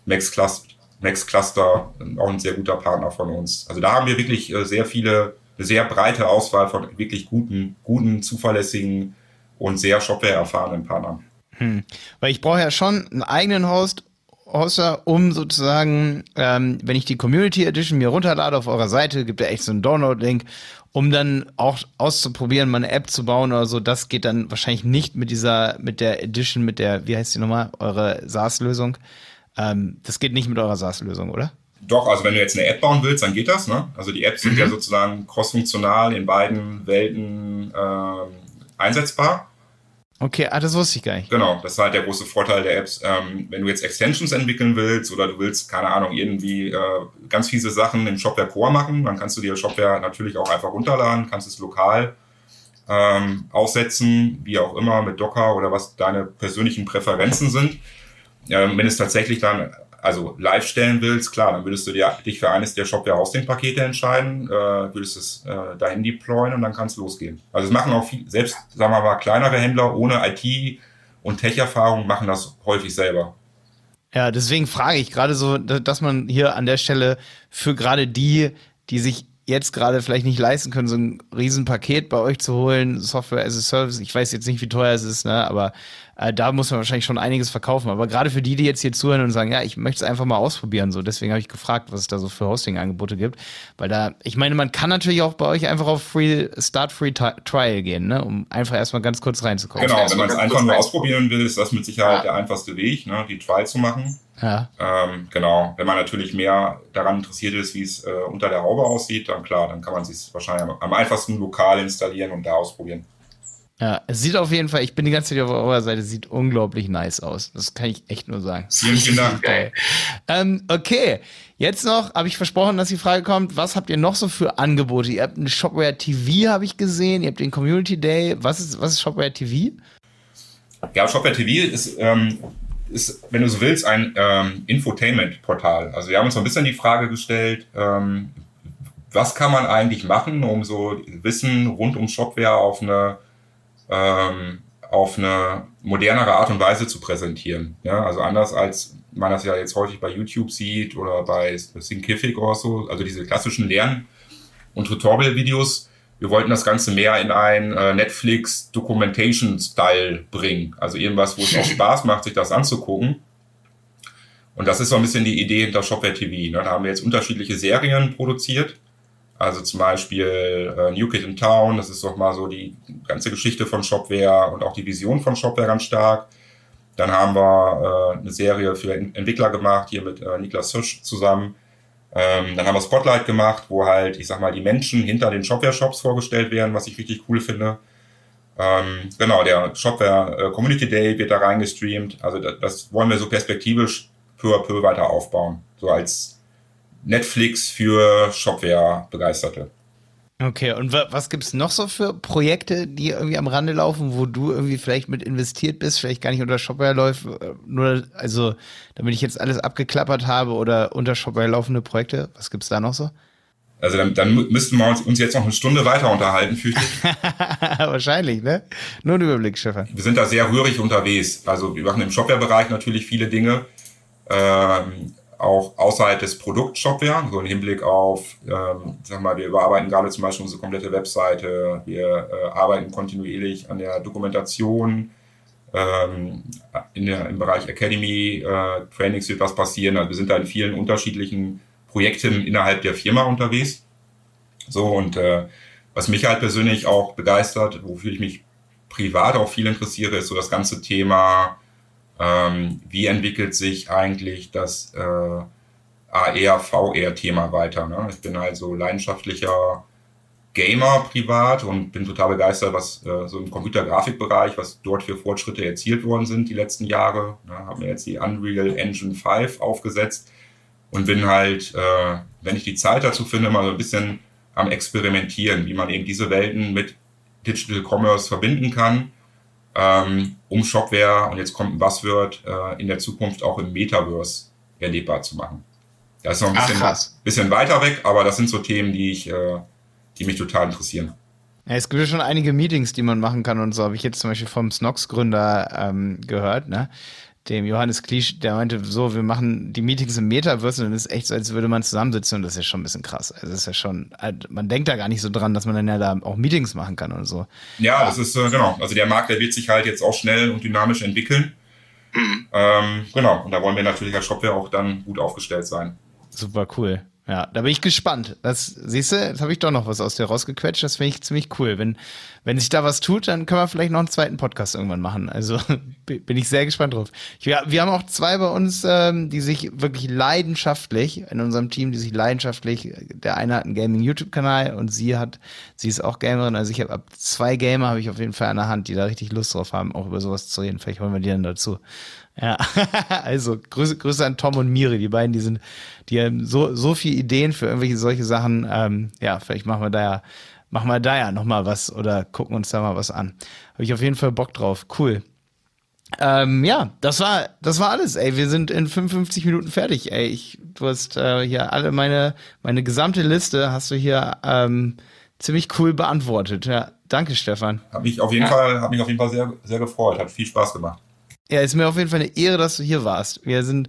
Max, Cluster, Max Cluster, auch ein sehr guter Partner von uns. Also da haben wir wirklich äh, sehr viele, eine sehr breite Auswahl von wirklich guten, guten, zuverlässigen und sehr Shopware-erfahrenen Partnern. Hm. Weil ich brauche ja schon einen eigenen Host, Hoster, um sozusagen, ähm, wenn ich die Community Edition mir runterlade auf eurer Seite, gibt ja echt so einen Download-Link, um dann auch auszuprobieren, mal eine App zu bauen oder so. Das geht dann wahrscheinlich nicht mit dieser, mit der Edition, mit der, wie heißt die nochmal, eure SaaS-Lösung. Ähm, das geht nicht mit eurer SaaS-Lösung, oder? Doch, also wenn du jetzt eine App bauen willst, dann geht das. Ne? Also die Apps sind mhm. ja sozusagen crossfunktional in beiden Welten äh, einsetzbar. Okay, ah, das wusste ich gar nicht. Genau, das ist halt der große Vorteil der Apps. Ähm, wenn du jetzt Extensions entwickeln willst oder du willst, keine Ahnung, irgendwie äh, ganz fiese Sachen im Shopware Core machen, dann kannst du dir Shopware natürlich auch einfach runterladen, kannst es lokal ähm, aussetzen, wie auch immer, mit Docker oder was deine persönlichen Präferenzen sind. Ähm, wenn es tatsächlich dann also live stellen willst, klar, dann würdest du dir, dich für eines der Shopware-Hosting-Pakete entscheiden, äh, würdest es äh, dahin deployen und dann kann es losgehen. Also es machen auch viel, selbst, sagen wir mal, kleinere Händler ohne IT- und Tech-Erfahrung machen das häufig selber. Ja, deswegen frage ich gerade so, dass man hier an der Stelle für gerade die, die sich jetzt gerade vielleicht nicht leisten können, so ein Riesenpaket bei euch zu holen, Software as a Service. Ich weiß jetzt nicht, wie teuer es ist, ne, aber äh, da muss man wahrscheinlich schon einiges verkaufen. Aber gerade für die, die jetzt hier zuhören und sagen, ja, ich möchte es einfach mal ausprobieren, so deswegen habe ich gefragt, was es da so für Hosting-Angebote gibt. Weil da, ich meine, man kann natürlich auch bei euch einfach auf Free Start Free Trial gehen, ne, um einfach erstmal ganz kurz reinzukommen. Genau, wenn man es einfach nur ausprobieren will, ist das mit Sicherheit ja. der einfachste Weg, ne, die Trial zu machen. Ja. Ähm, genau. Wenn man natürlich mehr daran interessiert ist, wie es äh, unter der Haube aussieht, dann klar, dann kann man es wahrscheinlich am, am einfachsten lokal installieren und da ausprobieren. Ja, es sieht auf jeden Fall, ich bin die ganze Zeit auf eurer Seite, sieht unglaublich nice aus. Das kann ich echt nur sagen. Vielen, vielen Dank. [LAUGHS] Geil. Ähm, okay, jetzt noch habe ich versprochen, dass die Frage kommt, was habt ihr noch so für Angebote? Ihr habt ein Shopware TV, habe ich gesehen, ihr habt den Community Day. Was ist, was ist Shopware TV? Ja, Shopware TV ist ähm, ist, wenn du so willst, ein ähm, Infotainment-Portal. Also wir haben uns so ein bisschen die Frage gestellt, ähm, was kann man eigentlich machen, um so Wissen rund um Shopware auf eine, ähm, auf eine modernere Art und Weise zu präsentieren. Ja, also anders als man das ja jetzt häufig bei YouTube sieht oder bei Thinkific oder so, also diese klassischen Lern- und Tutorial-Videos. Wir wollten das Ganze mehr in ein äh, Netflix Documentation-Style bringen. Also irgendwas, wo es auch [LAUGHS] Spaß macht, sich das anzugucken. Und das ist so ein bisschen die Idee hinter Shopware TV. Ne? Da haben wir jetzt unterschiedliche Serien produziert. Also zum Beispiel äh, New Kid in Town, das ist doch mal so die ganze Geschichte von Shopware und auch die Vision von Shopware ganz stark. Dann haben wir äh, eine Serie für Entwickler gemacht, hier mit äh, Niklas Hirsch zusammen. Ähm, dann haben wir Spotlight gemacht, wo halt, ich sag mal, die Menschen hinter den Shopware-Shops vorgestellt werden, was ich richtig cool finde. Ähm, genau, der Shopware äh, Community Day wird da reingestreamt. Also das, das wollen wir so perspektivisch peu à peu weiter aufbauen. So als Netflix für Shopware-Begeisterte. Okay, und was gibt's noch so für Projekte, die irgendwie am Rande laufen, wo du irgendwie vielleicht mit investiert bist, vielleicht gar nicht unter Shopware läuft, äh, nur, also, damit ich jetzt alles abgeklappert habe oder unter Shopware laufende Projekte, was gibt's da noch so? Also dann, dann müssten wir uns, uns jetzt noch eine Stunde weiter unterhalten, fürchte ich. [LAUGHS] Wahrscheinlich, ne? Nur ein Überblick, Stefan. Wir sind da sehr rührig unterwegs. Also wir machen im Shopware-Bereich natürlich viele Dinge. Ähm, auch außerhalb des Produktshopware, so im Hinblick auf, ähm, sag mal, wir überarbeiten gerade zum Beispiel unsere komplette Webseite, wir äh, arbeiten kontinuierlich an der Dokumentation, ähm, in der, im Bereich Academy äh, Trainings wird was passieren, also wir sind da in vielen unterschiedlichen Projekten innerhalb der Firma unterwegs. So und äh, was mich halt persönlich auch begeistert, wofür ich mich privat auch viel interessiere, ist so das ganze Thema ähm, wie entwickelt sich eigentlich das äh, AR-VR-Thema weiter. Ne? Ich bin also leidenschaftlicher Gamer privat und bin total begeistert, was äh, so im Computergrafikbereich, was dort für Fortschritte erzielt worden sind die letzten Jahre. Ne? Habe mir jetzt die Unreal Engine 5 aufgesetzt und bin halt, äh, wenn ich die Zeit dazu finde, mal so ein bisschen am Experimentieren, wie man eben diese Welten mit Digital Commerce verbinden kann ähm, um Shopware, und jetzt kommt ein Buzzword, äh, in der Zukunft auch im Metaverse erlebbar zu machen. Das ist noch ein bisschen, Ach, bisschen weiter weg, aber das sind so Themen, die ich, äh, die mich total interessieren. Ja, es gibt ja schon einige Meetings, die man machen kann und so habe ich jetzt zum Beispiel vom Snox-Gründer ähm, gehört, ne? Dem Johannes Klisch, der meinte, so, wir machen die Meetings im Metaverse und es ist echt so, als würde man zusammensitzen und das ist ja schon ein bisschen krass. Also das ist ja schon, halt, man denkt da gar nicht so dran, dass man dann ja da auch Meetings machen kann und so. Ja, das ist, äh, genau. Also der Markt, der wird sich halt jetzt auch schnell und dynamisch entwickeln. Mhm. Ähm, genau. Und da wollen wir natürlich als Shopware auch dann gut aufgestellt sein. Super cool. Ja, da bin ich gespannt. Das siehst du, jetzt habe ich doch noch was aus dir rausgequetscht. Das finde ich ziemlich cool. Wenn, wenn sich da was tut, dann können wir vielleicht noch einen zweiten Podcast irgendwann machen. Also [LAUGHS] bin ich sehr gespannt drauf. Ich, wir, wir haben auch zwei bei uns, ähm, die sich wirklich leidenschaftlich in unserem Team, die sich leidenschaftlich. Der eine hat einen Gaming-YouTube-Kanal und sie hat, sie ist auch Gamerin. Also ich habe ab zwei Gamer habe ich auf jeden Fall an der Hand, die da richtig Lust drauf haben, auch über sowas zu reden. Vielleicht holen wir die dann dazu. Ja, [LAUGHS] also Grüße, Grüße an Tom und Miri, die beiden, die sind, die haben so, so viele Ideen für irgendwelche solche Sachen. Ähm, ja, vielleicht machen wir da ja, machen wir da ja nochmal was oder gucken uns da mal was an. Habe ich auf jeden Fall Bock drauf. Cool. Ähm, ja, das war, das war alles, ey. Wir sind in 55 Minuten fertig, ey. Ich, du hast äh, hier alle meine, meine gesamte Liste hast du hier ähm, ziemlich cool beantwortet. Ja, danke, Stefan. Hab mich auf jeden ja. Fall, hab mich auf jeden Fall sehr, sehr gefreut. Hat viel Spaß gemacht. Ja, ist mir auf jeden Fall eine Ehre, dass du hier warst. Wir sind,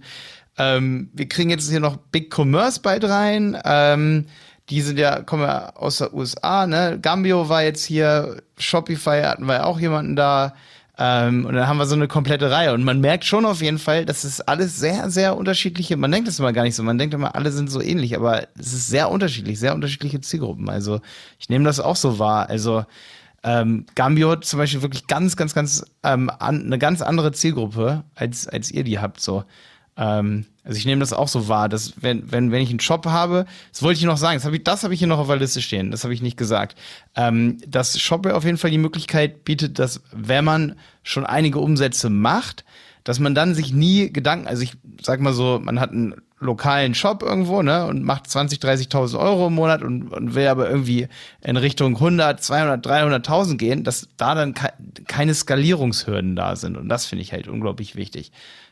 ähm, wir kriegen jetzt hier noch Big Commerce bald rein. Ähm, die sind ja, kommen ja aus der USA, ne? Gambio war jetzt hier, Shopify hatten wir ja auch jemanden da. Ähm, und dann haben wir so eine komplette Reihe. Und man merkt schon auf jeden Fall, dass es alles sehr, sehr unterschiedliche, man denkt das immer gar nicht so, man denkt immer, alle sind so ähnlich, aber es ist sehr unterschiedlich, sehr unterschiedliche Zielgruppen. Also ich nehme das auch so wahr. Also ähm, Gambio hat zum Beispiel wirklich ganz, ganz, ganz ähm, an, eine ganz andere Zielgruppe, als, als ihr die habt. So. Ähm, also ich nehme das auch so wahr, dass wenn, wenn, wenn ich einen Shop habe, das wollte ich noch sagen, das habe ich, das hab ich hier noch auf der Liste stehen, das habe ich nicht gesagt. Ähm, dass Shopware auf jeden Fall die Möglichkeit bietet, dass wenn man schon einige Umsätze macht, dass man dann sich nie Gedanken, also ich sag mal so, man hat einen lokalen Shop irgendwo, ne, und macht 20, 30.000 Euro im Monat und, und will aber irgendwie in Richtung 100, 200, 300.000 gehen, dass da dann ke keine Skalierungshürden da sind. Und das finde ich halt unglaublich wichtig.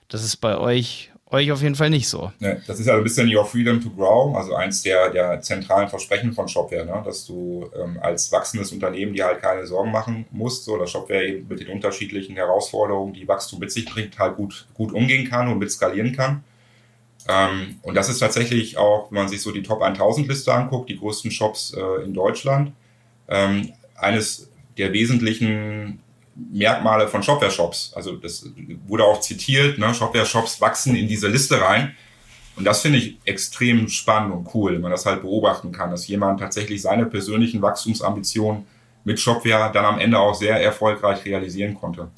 Das ist bei euch, freue ich auf jeden Fall nicht so. Ne, das ist ja ein bisschen Your Freedom to Grow, also eins der, der zentralen Versprechen von Shopware, ne? dass du ähm, als wachsendes Unternehmen dir halt keine Sorgen machen musst, so dass Shopware eben mit den unterschiedlichen Herausforderungen, die Wachstum mit sich bringt, halt gut, gut umgehen kann und mit skalieren kann. Ähm, und das ist tatsächlich auch, wenn man sich so die Top 1000 Liste anguckt, die größten Shops äh, in Deutschland, ähm, eines der wesentlichen Merkmale von Shopware-Shops. Also das wurde auch zitiert, ne? Shopware-Shops wachsen in diese Liste rein. Und das finde ich extrem spannend und cool, wenn man das halt beobachten kann, dass jemand tatsächlich seine persönlichen Wachstumsambitionen mit Shopware dann am Ende auch sehr erfolgreich realisieren konnte.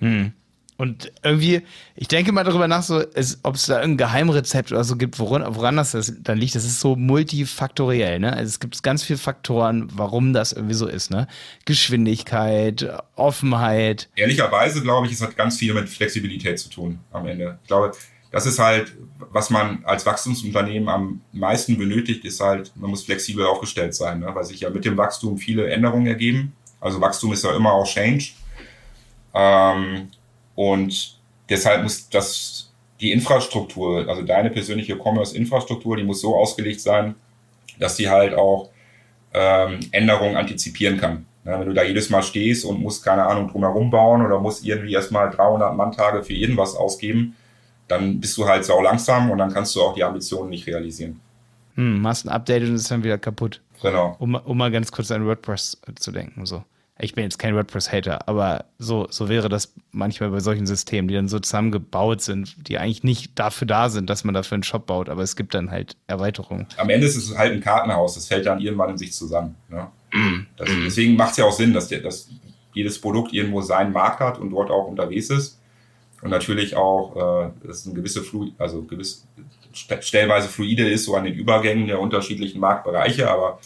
Hm. Und irgendwie, ich denke mal darüber nach, so, ob es da irgendein Geheimrezept oder so gibt, woran, woran das dann liegt. Das ist so multifaktoriell, ne? Also es gibt ganz viele Faktoren, warum das irgendwie so ist, ne? Geschwindigkeit, Offenheit. Ehrlicherweise, glaube ich, es hat ganz viel mit Flexibilität zu tun am Ende. Ich glaube, das ist halt, was man als Wachstumsunternehmen am meisten benötigt, ist halt, man muss flexibel aufgestellt sein, ne? weil sich ja mit dem Wachstum viele Änderungen ergeben. Also Wachstum ist ja immer auch Change. Ähm, und deshalb muss das, die Infrastruktur, also deine persönliche Commerce-Infrastruktur, die muss so ausgelegt sein, dass sie halt auch ähm, Änderungen antizipieren kann. Ja, wenn du da jedes Mal stehst und musst, keine Ahnung, drumherum bauen oder musst irgendwie erstmal 300 Manntage für irgendwas ausgeben, dann bist du halt sau langsam und dann kannst du auch die Ambitionen nicht realisieren. Hm, machst ein Update und ist dann wieder kaputt. Genau. Um, um mal ganz kurz an WordPress zu denken. So ich bin jetzt kein WordPress-Hater, aber so, so wäre das manchmal bei solchen Systemen, die dann so zusammengebaut sind, die eigentlich nicht dafür da sind, dass man dafür einen Shop baut, aber es gibt dann halt Erweiterungen. Am Ende ist es halt ein Kartenhaus, das fällt dann irgendwann in sich zusammen. Ne? Das, deswegen macht es ja auch Sinn, dass, der, dass jedes Produkt irgendwo seinen Markt hat und dort auch unterwegs ist. Und natürlich auch, äh, dass es eine gewisse Flu also gewiss, stellweise fluide ist, so an den Übergängen der unterschiedlichen Marktbereiche, aber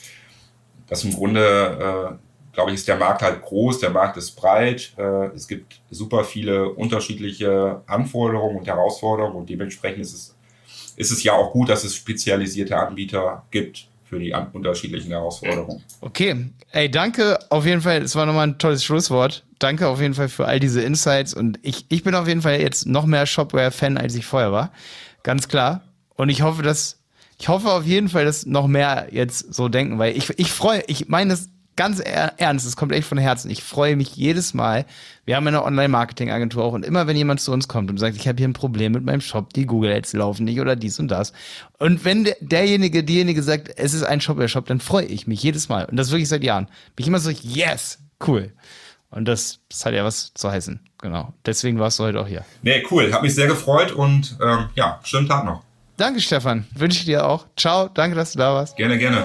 das im Grunde äh, glaube ich, ist der Markt halt groß, der Markt ist breit, äh, es gibt super viele unterschiedliche Anforderungen und Herausforderungen und dementsprechend ist es, ist es ja auch gut, dass es spezialisierte Anbieter gibt für die unterschiedlichen Herausforderungen. Okay, ey, danke auf jeden Fall, es war nochmal ein tolles Schlusswort. Danke auf jeden Fall für all diese Insights und ich, ich bin auf jeden Fall jetzt noch mehr Shopware-Fan, als ich vorher war. Ganz klar. Und ich hoffe, dass, ich hoffe auf jeden Fall, dass noch mehr jetzt so denken, weil ich, ich freue, ich meine es ganz ernst, es kommt echt von Herzen. Ich freue mich jedes Mal. Wir haben eine Online-Marketing-Agentur auch und immer wenn jemand zu uns kommt und sagt, ich habe hier ein Problem mit meinem Shop, die Google Ads laufen nicht oder dies und das. Und wenn der, derjenige, diejenige sagt, es ist ein Shopware-Shop, dann freue ich mich jedes Mal. Und das wirklich seit Jahren. Bin ich immer so, yes, cool. Und das, das hat ja was zu heißen. Genau. Deswegen warst du heute auch hier. Nee, cool. Hat mich sehr gefreut und ähm, ja, schönen Tag noch. Danke, Stefan. Wünsche ich dir auch. Ciao. Danke, dass du da warst. Gerne, gerne.